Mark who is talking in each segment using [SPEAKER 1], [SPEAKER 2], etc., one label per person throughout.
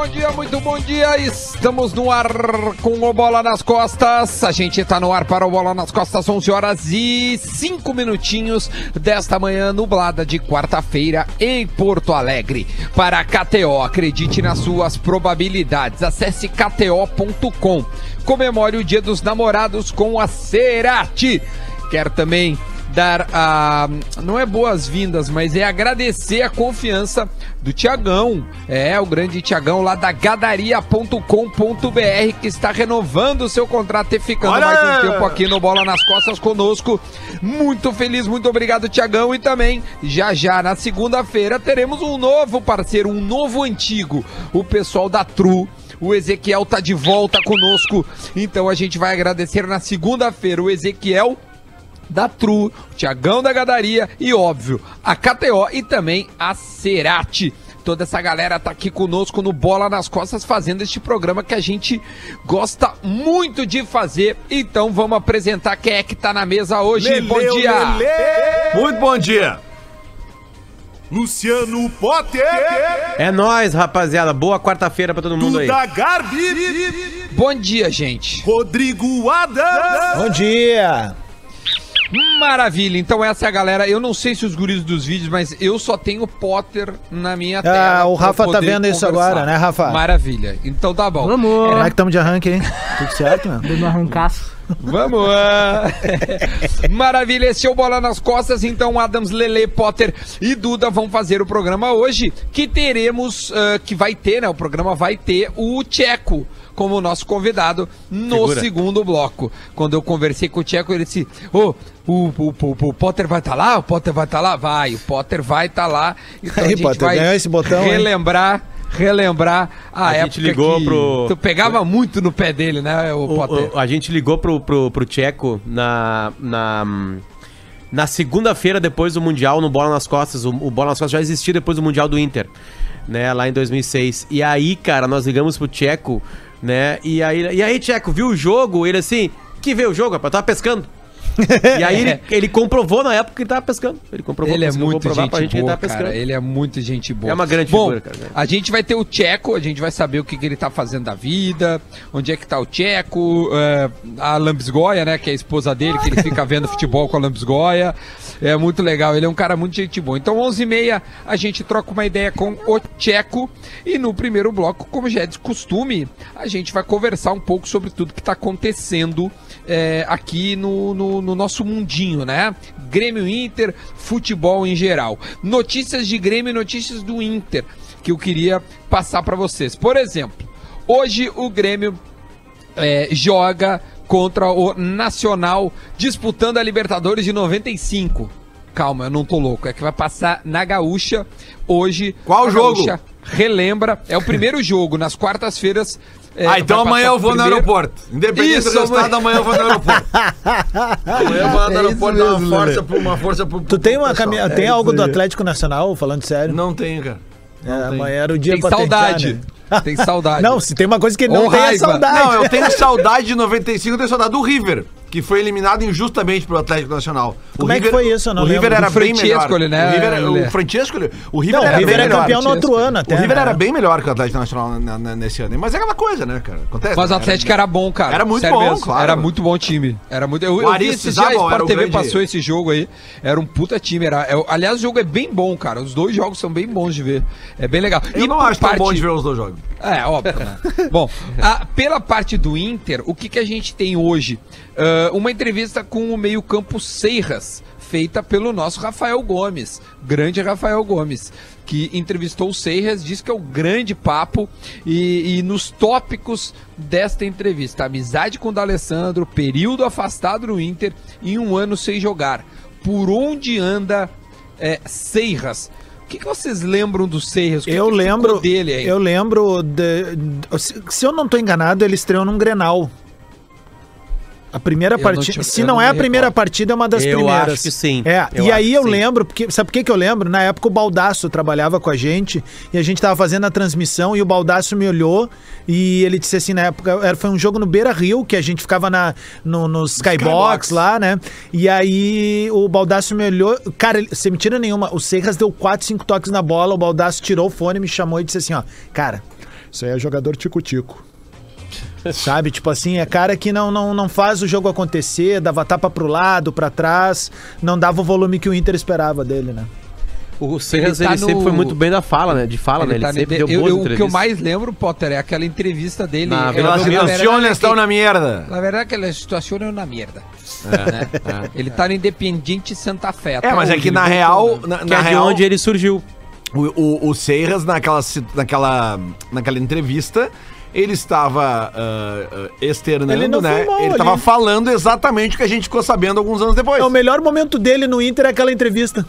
[SPEAKER 1] bom dia, muito bom dia. Estamos no ar com o Bola nas Costas. A gente tá no ar para o Bola nas Costas, 11 horas e 5 minutinhos desta manhã nublada de quarta-feira em Porto Alegre. Para a KTO, acredite nas suas probabilidades. Acesse kto.com. Comemore o Dia dos Namorados com a Cerati. Quer também dar a. Não é boas-vindas, mas é agradecer a confiança do Tiagão. É, o grande Tiagão lá da gadaria.com.br que está renovando o seu contrato e ficando
[SPEAKER 2] Olha!
[SPEAKER 1] mais um tempo aqui no Bola nas Costas conosco. Muito feliz, muito obrigado, Tiagão. E também, já já na segunda-feira, teremos um novo parceiro, um novo antigo, o pessoal da Tru. O Ezequiel tá de volta conosco, então a gente vai agradecer na segunda-feira o Ezequiel da Tru, o Tiagão da Gadaria e, óbvio, a KTO e também a Cerati. Toda essa galera tá aqui conosco no Bola nas Costas fazendo este programa que a gente gosta muito de fazer. Então vamos apresentar quem é que tá na mesa hoje. bom dia!
[SPEAKER 2] Muito bom dia. Luciano Potter.
[SPEAKER 3] É nóis, rapaziada. Boa quarta-feira pra todo mundo aí.
[SPEAKER 2] Duda Garbi.
[SPEAKER 1] Bom dia, gente.
[SPEAKER 2] Rodrigo Adams.
[SPEAKER 4] Bom dia!
[SPEAKER 1] Maravilha. Então essa é a galera. Eu não sei se os guris dos vídeos, mas eu só tenho Potter na minha tela.
[SPEAKER 4] Ah, o Rafa tá vendo isso
[SPEAKER 1] conversar.
[SPEAKER 4] agora, né, Rafa?
[SPEAKER 1] Maravilha. Então tá bom.
[SPEAKER 4] Como é que estamos de arranque, hein? Tudo certo, meu?
[SPEAKER 5] Dando arrancaço.
[SPEAKER 1] Vamos! Maravilha, esse é o Bola nas Costas. Então, Adams, Lele, Potter e Duda vão fazer o programa hoje. Que teremos, ah, que vai ter, né? O programa vai ter o Tcheco como nosso convidado no
[SPEAKER 3] Figura.
[SPEAKER 1] segundo bloco. Quando eu conversei com o Tcheco, ele disse: Ô, o, o, o, o Potter vai estar lá? O Potter vai estar lá? Vai, o Potter vai estar lá. Então
[SPEAKER 4] Aí,
[SPEAKER 1] a gente
[SPEAKER 4] Potter,
[SPEAKER 1] vai
[SPEAKER 4] esse botão, hein?
[SPEAKER 1] relembrar. Relembrar a,
[SPEAKER 3] A
[SPEAKER 1] época
[SPEAKER 3] gente ligou
[SPEAKER 1] que
[SPEAKER 3] pro-
[SPEAKER 1] tu pegava muito no pé dele, né, o,
[SPEAKER 3] O-
[SPEAKER 1] Potter?
[SPEAKER 3] o- a gente ligou pro, pro, pro Tcheco na. na na segunda-feira, depois do Mundial, no Bola nas Costas. O, o Bola nas Costas já existia depois do Mundial do Inter, né? Lá em 2006. E aí, cara, nós ligamos pro Tcheco, né? E aí, e aí Tcheco, viu o jogo? Ele assim, que vê o jogo, rapaz? Tava pescando. e aí ele, ele comprovou na época que ele tava pescando. Ele comprovou
[SPEAKER 1] Ele é muito gente,
[SPEAKER 3] pra gente que ele
[SPEAKER 1] boa,
[SPEAKER 3] tava
[SPEAKER 1] cara. Ele é muito gente boa.
[SPEAKER 3] É uma grande
[SPEAKER 1] Bom,
[SPEAKER 3] figura, cara.
[SPEAKER 1] A gente vai ter o Tcheco, a gente vai saber o que, que ele tá fazendo da vida, onde é que tá o Tcheco, é, a Lambisgoia, né, que é a esposa dele, que ele fica vendo futebol com a Lambisgoia. É muito legal, ele é um cara muito gente boa. Então, 11h30, a gente troca uma ideia com o Tcheco. E no primeiro bloco, como já é de costume, a gente vai conversar um pouco sobre tudo que tá acontecendo é, aqui no, no, no nosso mundinho, né? Grêmio Inter, futebol em geral. Notícias de Grêmio e notícias do Inter que eu queria passar para vocês. Por exemplo, hoje o Grêmio é, joga contra o Nacional disputando a Libertadores de 95. Calma, eu não tô louco. É que vai passar na Gaúcha hoje.
[SPEAKER 2] Qual jogo?
[SPEAKER 1] Gaúcha relembra. É o primeiro jogo, nas quartas-feiras. é,
[SPEAKER 2] ah, então amanhã eu vou no
[SPEAKER 1] primeiro-
[SPEAKER 2] aeroporto. Independente
[SPEAKER 1] Isso,
[SPEAKER 2] do resultado,
[SPEAKER 1] amanhã.
[SPEAKER 2] amanhã eu vou no aeroporto. amanhã eu vou no
[SPEAKER 4] É
[SPEAKER 2] aeroporto
[SPEAKER 4] isso
[SPEAKER 2] dar uma
[SPEAKER 4] mesmo,
[SPEAKER 2] força pro, uma força pro.
[SPEAKER 4] Tu tem uma
[SPEAKER 2] pessoal.
[SPEAKER 4] caminhada. Tem algo do Atlético Nacional, falando sério?
[SPEAKER 2] Não tenho, cara.
[SPEAKER 4] É, amanhã era o dia
[SPEAKER 1] Tem
[SPEAKER 4] pra tentar,
[SPEAKER 1] saudade.
[SPEAKER 4] né?
[SPEAKER 1] Tem saudade.
[SPEAKER 4] Não, se tem uma coisa que não
[SPEAKER 1] Ou
[SPEAKER 4] tem é
[SPEAKER 1] raiva.
[SPEAKER 4] saudade.
[SPEAKER 2] Não, eu tenho saudade de 95, eu tenho saudade do River, que foi eliminado injustamente pelo Atlético Nacional. O
[SPEAKER 4] Como é que foi isso? Eu não
[SPEAKER 2] o River
[SPEAKER 4] lembro.
[SPEAKER 2] era bem melhor.
[SPEAKER 1] Né,
[SPEAKER 2] O, River,
[SPEAKER 1] Lelê?
[SPEAKER 2] o Francesco, o River
[SPEAKER 4] Não,
[SPEAKER 2] era
[SPEAKER 4] o River
[SPEAKER 2] bem
[SPEAKER 4] é
[SPEAKER 2] melhor.
[SPEAKER 4] campeão no outro ano
[SPEAKER 2] O
[SPEAKER 4] até.
[SPEAKER 2] River
[SPEAKER 4] né?
[SPEAKER 2] era bem melhor que o Atlético Nacional na- na- nesse ano. Mas é aquela coisa, né, cara? Acontece.
[SPEAKER 1] Mas o
[SPEAKER 2] né?
[SPEAKER 1] Atlético era bom, cara.
[SPEAKER 2] Era muito
[SPEAKER 1] Sério
[SPEAKER 2] bom,
[SPEAKER 1] mesmo.
[SPEAKER 2] claro.
[SPEAKER 1] Era muito bom time. Era muito. Eu, eu vi esses dias,
[SPEAKER 2] era
[SPEAKER 1] Sport
[SPEAKER 2] o
[SPEAKER 1] TV
[SPEAKER 2] grande-
[SPEAKER 1] passou esse jogo aí. Era um puta time. Era, é- aliás, o jogo é bem bom, cara. Os dois jogos são bem bons de ver. É bem legal.
[SPEAKER 2] Eu não
[SPEAKER 1] por
[SPEAKER 2] acho tão bom de ver os dois jogos.
[SPEAKER 1] É, óbvio, né? Bom, a- pela parte do Inter, o que, que a gente tem hoje? Ah, uma entrevista com o meio-campo Seiras, feita pelo nosso Rafael Gomes, grande Rafael Gomes, que entrevistou o Seiras, disse que é o grande papo e, e nos tópicos desta entrevista, amizade com o D'Alessandro, período afastado no Inter e um ano sem jogar. Por onde anda é, Seiras? O que, que vocês lembram do Seiras?
[SPEAKER 4] Eu
[SPEAKER 1] que
[SPEAKER 4] lembro.
[SPEAKER 1] dele aí.
[SPEAKER 4] Eu lembro. de- se, eu não tô enganado, ele estreou num Grenal. A primeira
[SPEAKER 1] Eu
[SPEAKER 4] partida.
[SPEAKER 1] te-
[SPEAKER 4] Se
[SPEAKER 1] eu
[SPEAKER 4] não,
[SPEAKER 1] não
[SPEAKER 4] é a
[SPEAKER 1] me
[SPEAKER 4] primeira
[SPEAKER 1] recordo.
[SPEAKER 4] partida, é uma das
[SPEAKER 3] Eu
[SPEAKER 4] primeiras.
[SPEAKER 3] acho que sim.
[SPEAKER 4] É,
[SPEAKER 3] Eu
[SPEAKER 4] e aí eu
[SPEAKER 3] sim.
[SPEAKER 4] lembro, porque sabe por que, que eu lembro? Na época o Baldaço trabalhava com a gente e a gente tava fazendo a transmissão e o Baldaço me olhou e ele disse assim, na época, era- foi um jogo no Beira Rio, que a gente ficava na, no, no Skybox
[SPEAKER 2] Skybox.
[SPEAKER 4] lá, né? E aí o Baldaço me olhou, cara, sem mentira nenhuma, o Serras deu 4, 5 toques na bola, o Baldaço tirou o fone, me chamou e disse assim, ó, cara, Isso aí é jogador tico-tico. Sabe, tipo assim, é cara que não, não, não faz o jogo acontecer, dava tapa pro lado, pra trás, não dava o volume que o Inter esperava dele, né?
[SPEAKER 3] O Serras,
[SPEAKER 1] Ele
[SPEAKER 3] ele,
[SPEAKER 1] tá no-
[SPEAKER 3] sempre foi muito bem da fala, né? De fala, né? Ele
[SPEAKER 1] tá
[SPEAKER 3] sempre
[SPEAKER 1] no-
[SPEAKER 3] deu
[SPEAKER 1] eu- eu- O que eu mais lembro, Potter, é aquela entrevista dele.
[SPEAKER 3] Na
[SPEAKER 1] é, na
[SPEAKER 2] Las situaciones
[SPEAKER 1] é
[SPEAKER 2] estão
[SPEAKER 1] que-
[SPEAKER 2] na mierda.
[SPEAKER 1] Na verdade, aquela situação é uma merda. né? Ele tá no Independiente Santa Fé.
[SPEAKER 2] É, mas é
[SPEAKER 1] hoje,
[SPEAKER 2] que
[SPEAKER 1] ele
[SPEAKER 2] na real,
[SPEAKER 1] né?
[SPEAKER 2] na,
[SPEAKER 3] Que
[SPEAKER 2] na
[SPEAKER 3] é de
[SPEAKER 2] real,
[SPEAKER 3] onde ele surgiu.
[SPEAKER 2] o, o, o Seiras, naquela, naquela, naquela entrevista, ele estava ah, ah, externando,
[SPEAKER 4] Ele não
[SPEAKER 2] né? Ele estava falando exatamente o que a gente ficou sabendo alguns anos depois.
[SPEAKER 4] É, o melhor momento dele no Inter é aquela entrevista.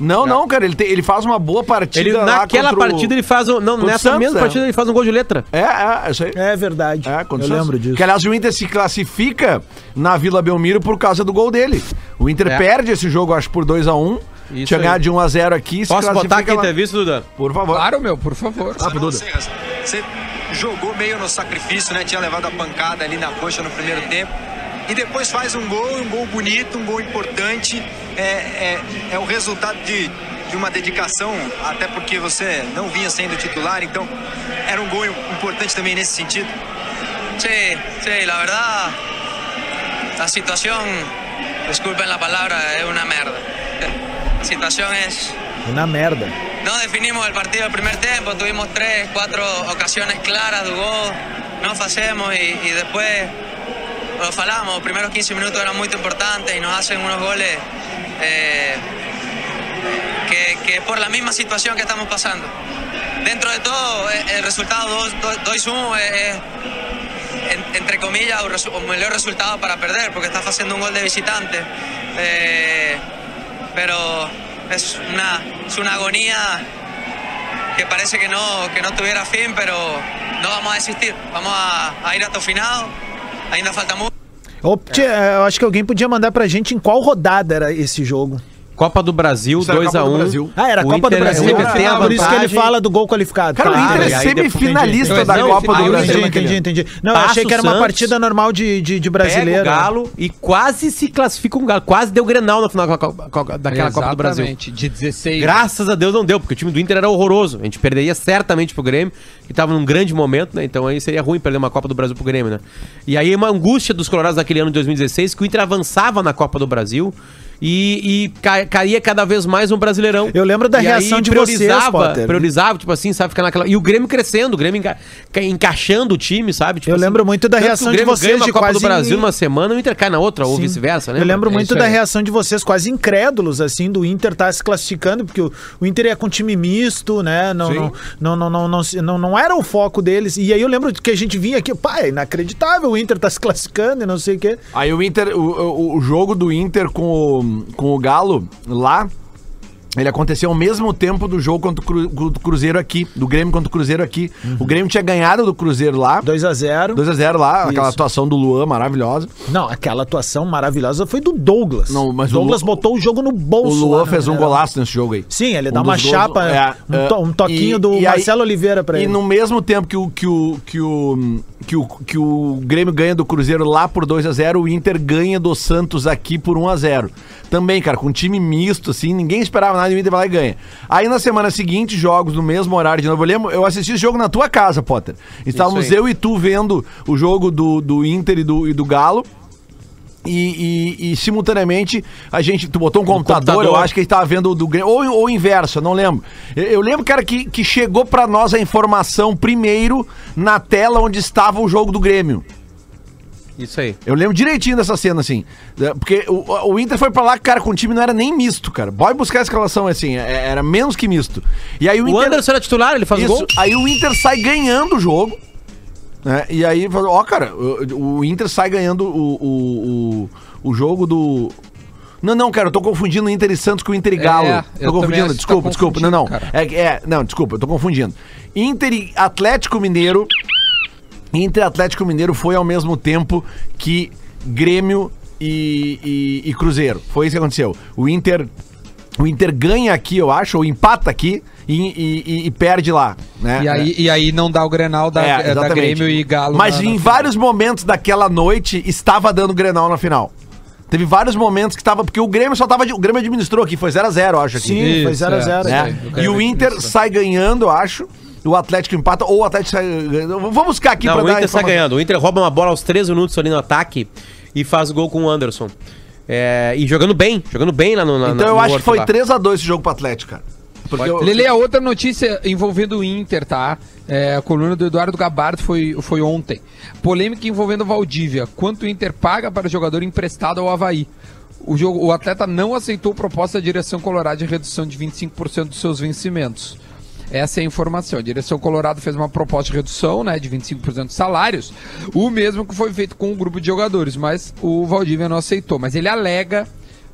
[SPEAKER 2] Não, não, cara, ele, te- ele faz uma boa partida
[SPEAKER 3] Ele,
[SPEAKER 2] lá
[SPEAKER 3] naquela
[SPEAKER 2] contra o-
[SPEAKER 3] partida ele faz. um- Não, nessa
[SPEAKER 2] Santos,
[SPEAKER 3] mesma
[SPEAKER 2] é.
[SPEAKER 3] partida ele faz um gol de letra.
[SPEAKER 2] É, é, isso aí.
[SPEAKER 4] É verdade.
[SPEAKER 2] É,
[SPEAKER 4] Eu lembro disso.
[SPEAKER 2] Que, aliás, o Inter se classifica na Vila Belmiro por causa do gol dele. O Inter
[SPEAKER 3] É.
[SPEAKER 2] perde esse jogo, acho, por 2x1.
[SPEAKER 3] Isso
[SPEAKER 2] Tinha
[SPEAKER 3] aí.
[SPEAKER 2] ganhado de 1x0 aqui. se
[SPEAKER 3] Posso botar aqui a entrevista, Duda?
[SPEAKER 2] Por favor.
[SPEAKER 1] Claro, meu, por favor.
[SPEAKER 2] Ah, Duda.
[SPEAKER 5] Você jogou meio no sacrifício, né? Tinha levado a pancada ali na coxa no primeiro tempo. E depois faz um gol, um gol bonito, um gol importante. É, é, é o resultado de, de uma dedicação, até porque você não vinha sendo titular, então era um gol importante também nesse sentido.
[SPEAKER 6] Sí, sí, la verdad, la situación, disculpen la palabra, es una merda. La situación es,
[SPEAKER 4] Na merda.
[SPEAKER 6] no definimos el partido del primer tiempo, tuvimos tres, cuatro ocasiones claras de gol, no hacemos y, y después lo falamos, los primeros 15 minutos eran muy importantes y nos hacen unos goles eh, que, que por la misma situación que estamos pasando. Dentro de todo, eh, el resultado 2-1 es, es, en- entre comillas, o melhor resultado para perder, porque estás haciendo un gol de visitante. Eh, pero es una, es una agonía que parece que no, que no tuviera fin, pero no vamos a desistir. Vamos a, a ir hasta el final. Ainda falta mucho.
[SPEAKER 4] Ô, tia, eu acho que alguém podia mandar pra gente em qual rodada era esse jogo.
[SPEAKER 3] Copa do Brasil,
[SPEAKER 2] Isso era a Copa do
[SPEAKER 3] 2x1.
[SPEAKER 2] Brasil.
[SPEAKER 4] Ah, era Copa do
[SPEAKER 3] Inter
[SPEAKER 4] Brasil.
[SPEAKER 3] sempre
[SPEAKER 4] Ah,
[SPEAKER 3] tem a
[SPEAKER 4] por isso que ele
[SPEAKER 3] vantagem.
[SPEAKER 4] fala do gol qualificado.
[SPEAKER 2] Cara, o Inter é
[SPEAKER 4] depois-
[SPEAKER 2] semifinalista da
[SPEAKER 3] Não,
[SPEAKER 2] Copa do Brasil.
[SPEAKER 4] Entendi, entendi. Não, eu achei que era uma
[SPEAKER 3] Santos,
[SPEAKER 4] partida normal de, de, de
[SPEAKER 3] Pega
[SPEAKER 4] brasileiro.
[SPEAKER 3] o Galo e quase se classifica um Galo. Quase deu Grenal na final da Copa- Copa- daquela Copa do Brasil.
[SPEAKER 1] Exatamente, De 16.
[SPEAKER 3] Graças a Deus não deu, porque o time do Inter era horroroso. A gente perderia certamente pro Grêmio, que tava num grande momento, né? Então aí seria ruim perder uma Copa do Brasil pro Grêmio, né? E aí uma angústia dos colorados naquele ano de 2016, que o Inter avançava na Copa do Brasil e, e ca- caía cada vez mais um Brasileirão.
[SPEAKER 4] Eu lembro da
[SPEAKER 3] E
[SPEAKER 4] reação
[SPEAKER 3] aí
[SPEAKER 4] de vocês,
[SPEAKER 3] priorizava,
[SPEAKER 4] Potter.
[SPEAKER 3] Priorizava, tipo assim, sabe? Ficar naquela... E o Grêmio crescendo, o Grêmio enca- ca- encaixando o time, sabe? Tipo
[SPEAKER 4] Eu
[SPEAKER 3] assim,
[SPEAKER 4] lembro muito da reação de vocês
[SPEAKER 3] ganha
[SPEAKER 4] de
[SPEAKER 3] Copa
[SPEAKER 4] quase
[SPEAKER 3] do Brasil numa semana, o Inter cai na outra, ou
[SPEAKER 4] Sim.
[SPEAKER 3] vice-versa, né?
[SPEAKER 4] Eu lembro
[SPEAKER 1] É
[SPEAKER 4] muito da reação de vocês, quase incrédulos, assim, do Inter estar se classificando, porque o, o Inter ia com time misto, né? Não, não, não, não, não, não, não, não era o foco deles. E aí eu lembro que a gente vinha aqui, pá, é inacreditável, o Inter tá se classificando e não sei o quê.
[SPEAKER 2] Aí o Inter, o, o, o jogo do Inter com o, com o Galo lá, ele aconteceu ao mesmo tempo do jogo contra o Cru- do Cruzeiro aqui, do Grêmio contra o Cruzeiro aqui. O Grêmio tinha ganhado do Cruzeiro lá,
[SPEAKER 4] 2x0.
[SPEAKER 2] 2x0 lá, aquela
[SPEAKER 4] Isso.
[SPEAKER 2] atuação do Luan maravilhosa.
[SPEAKER 4] Não, aquela atuação maravilhosa foi do Douglas.
[SPEAKER 2] Não, mas o
[SPEAKER 4] Douglas
[SPEAKER 2] Lu-
[SPEAKER 4] botou o jogo no
[SPEAKER 2] O
[SPEAKER 4] bolso.
[SPEAKER 2] Luan
[SPEAKER 4] lá, né?
[SPEAKER 2] fez um
[SPEAKER 4] Era-
[SPEAKER 2] golaço nesse jogo aí.
[SPEAKER 4] Sim, ele dá
[SPEAKER 2] Um
[SPEAKER 4] uma
[SPEAKER 2] dos gols-
[SPEAKER 4] chapa,
[SPEAKER 2] é,
[SPEAKER 4] um,
[SPEAKER 2] é,
[SPEAKER 4] to- um toquinho
[SPEAKER 2] e-
[SPEAKER 4] do
[SPEAKER 2] e aí-
[SPEAKER 4] Marcelo Oliveira pra
[SPEAKER 2] E
[SPEAKER 4] ele.
[SPEAKER 2] no mesmo tempo que o, que o, que o, que o, que o Grêmio ganha do Cruzeiro lá por 2 a 0 o Inter ganha do Santos aqui por 1 a 0 Também, cara, com um time misto, assim, ninguém esperava nada e o Inter vai lá e ganha. Aí na semana seguinte, jogos no mesmo horário de novo. Eu lembro, eu assisti esse jogo na tua casa, Potter. Estávamos eu e tu vendo o jogo do, do Inter e do, e do Galo. E, e- e, simultaneamente a gente. Tu botou um computador, eu
[SPEAKER 3] computador.
[SPEAKER 2] acho que gente tava vendo o do Grêmio. Ou, ou inverso, eu não lembro. Eu, eu lembro, cara, que, que chegou pra nós a informação primeiro na tela onde estava o jogo do Grêmio.
[SPEAKER 3] Isso aí.
[SPEAKER 2] Eu lembro direitinho dessa cena, assim. É, Porque o, o Inter foi pra lá, cara, com o time não era nem misto, cara. Pode buscar a escalação assim, é- era menos que misto. E aí o,
[SPEAKER 3] O
[SPEAKER 2] Inter.
[SPEAKER 3] Anderson era titular, ele faz
[SPEAKER 2] Isso,
[SPEAKER 3] gol.
[SPEAKER 2] aí o Inter sai ganhando o jogo. Né? E aí, ó, cara, o, o Inter sai ganhando o, o, o, o jogo do. Não, não, cara, eu tô confundindo Inter e Santos com Inter e Galo.
[SPEAKER 1] É,
[SPEAKER 2] tô confundindo,
[SPEAKER 1] que
[SPEAKER 2] desculpa,
[SPEAKER 1] tá
[SPEAKER 2] desculpa. Não, não. É, é, não, desculpa, eu tô confundindo. Inter e Atlético Mineiro. Inter e Atlético Mineiro foi ao mesmo tempo que Grêmio e, e- e Cruzeiro. Foi isso que aconteceu. O Inter. O Inter ganha aqui, eu acho, ou empata aqui e, e- e- e perde lá. Né?
[SPEAKER 1] E aí, e aí não dá o Grenal da,
[SPEAKER 2] É,
[SPEAKER 1] é, da. Grêmio e Galo.
[SPEAKER 2] Mas
[SPEAKER 1] na-
[SPEAKER 2] em
[SPEAKER 1] na
[SPEAKER 2] vários momentos daquela noite estava dando Grenal na final. Teve vários momentos que estava. Porque o Grêmio só tava. O Grêmio administrou aqui, foi 0x0, acho aqui.
[SPEAKER 4] Sim, foi
[SPEAKER 1] Isso,
[SPEAKER 4] 0 a
[SPEAKER 1] é.
[SPEAKER 4] 0
[SPEAKER 2] Né?
[SPEAKER 1] O
[SPEAKER 2] E o Inter
[SPEAKER 1] administrou.
[SPEAKER 2] sai ganhando, eu acho. o Atlético empata ou o Atlético sai. Vamos buscar aqui
[SPEAKER 3] Não,
[SPEAKER 2] pra
[SPEAKER 3] o
[SPEAKER 2] dar
[SPEAKER 3] Inter sai ganhando. O Inter rouba uma bola aos 13 minutos ali no ataque e faz gol com o Anderson. É, e jogando bem, jogando bem lá no na-
[SPEAKER 2] Então eu
[SPEAKER 3] no
[SPEAKER 2] acho que foi
[SPEAKER 3] lá.
[SPEAKER 2] 3x2 esse jogo pro Atlético, cara. Porque eu-
[SPEAKER 1] Lele, a outra notícia envolvendo o Inter, tá? É, a coluna do Eduardo Gabardo foi, foi ontem. Polêmica envolvendo o Valdívia. Quanto o Inter paga para o jogador emprestado ao Havaí? O, jogo, o atleta não aceitou proposta da direção colorada de redução de 25% dos seus vencimentos. Essa é a informação. A direção Colorado fez uma proposta de redução né, de 25% dos salários, o mesmo que foi feito com o grupo de jogadores, mas o Valdívia não aceitou. Mas ele alega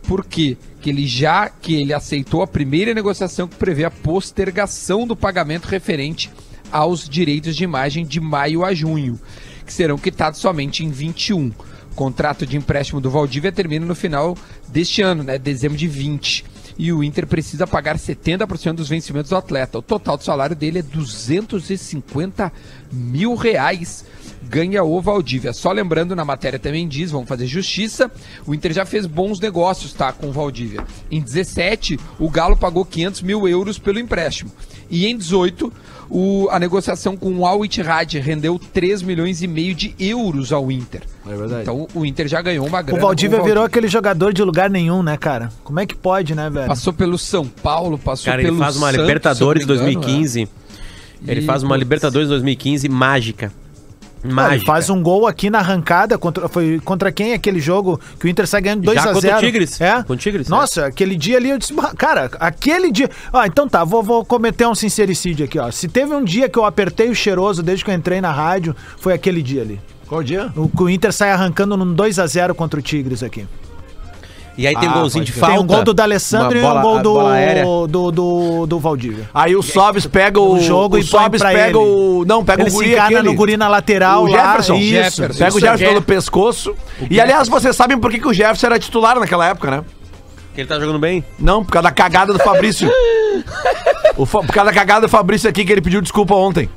[SPEAKER 1] por quê? Que ele já que ele aceitou a primeira negociação que prevê a postergação do pagamento referente aos direitos de imagem de maio a junho, que serão quitados somente em 21. O contrato de empréstimo do Valdívia termina no final deste ano, né, dezembro de 20. E o Inter precisa pagar 70% dos vencimentos do atleta. O total do salário dele é 250 mil reais ganha o Valdívia. Só lembrando, na matéria também diz, vamos fazer justiça, o Inter já fez bons negócios, tá, com o Valdívia. Em 17, o Galo pagou 500 mil euros pelo empréstimo. E em 18, o- a negociação com o Al Ittihad rendeu 3 milhões e meio de euros ao Inter.
[SPEAKER 2] É verdade.
[SPEAKER 1] Então o Inter já ganhou uma grana.
[SPEAKER 4] O
[SPEAKER 1] com
[SPEAKER 4] Valdívia virou aquele jogador de lugar nenhum, né, cara? Como é que pode, né, velho?
[SPEAKER 1] Passou pelo São Paulo, passou
[SPEAKER 3] Cara,
[SPEAKER 1] pelo
[SPEAKER 3] ele faz uma
[SPEAKER 1] Santos,
[SPEAKER 3] Libertadores
[SPEAKER 1] engano,
[SPEAKER 3] 2015. Ele
[SPEAKER 1] E,
[SPEAKER 3] faz uma
[SPEAKER 1] putz.
[SPEAKER 3] Libertadores 2015 mágica. Mágica.
[SPEAKER 4] ele faz um gol aqui na arrancada. Contra, foi contra quem aquele jogo que o Inter sai ganhando 2
[SPEAKER 3] Já
[SPEAKER 4] a
[SPEAKER 3] contra
[SPEAKER 4] 0
[SPEAKER 3] o Tigres.
[SPEAKER 4] É?
[SPEAKER 3] Contra o Tigres,
[SPEAKER 4] Nossa, aquele dia ali eu disse, "Bah, cara, aquele dia. Ah, então tá, vou, vou cometer um sincericídio aqui, ó. Se teve um dia que eu apertei o cheiroso desde que eu entrei na rádio, foi aquele dia ali.
[SPEAKER 2] Qual dia?
[SPEAKER 4] O, o Inter sai arrancando num 2 a 0 contra o Tigres aqui.
[SPEAKER 3] E aí tem um
[SPEAKER 2] Ah,
[SPEAKER 3] golzinho de falta.
[SPEAKER 4] Tem um gol do D'Alessandro e um gol do, do, do, do Valdívia.
[SPEAKER 2] Aí o Sobs pega o,
[SPEAKER 4] O jogo
[SPEAKER 2] o
[SPEAKER 4] e
[SPEAKER 2] Sobs pega
[SPEAKER 4] ele.
[SPEAKER 2] o não, pega
[SPEAKER 4] Ele
[SPEAKER 2] o guri aquele.
[SPEAKER 4] no guri na lateral
[SPEAKER 2] o
[SPEAKER 4] lá.
[SPEAKER 2] Jefferson.
[SPEAKER 4] Isso.
[SPEAKER 1] Jefferson.
[SPEAKER 2] Pega o
[SPEAKER 1] Isso,
[SPEAKER 2] Jefferson
[SPEAKER 1] é.
[SPEAKER 2] pelo pescoço. E aliás, vocês sabem por que, que o Jefferson era titular naquela época, né?
[SPEAKER 3] Que ele tá jogando bem.
[SPEAKER 2] Não, por causa da cagada do Fabrício. O por causa da cagada do Fabrício aqui que ele pediu desculpa ontem.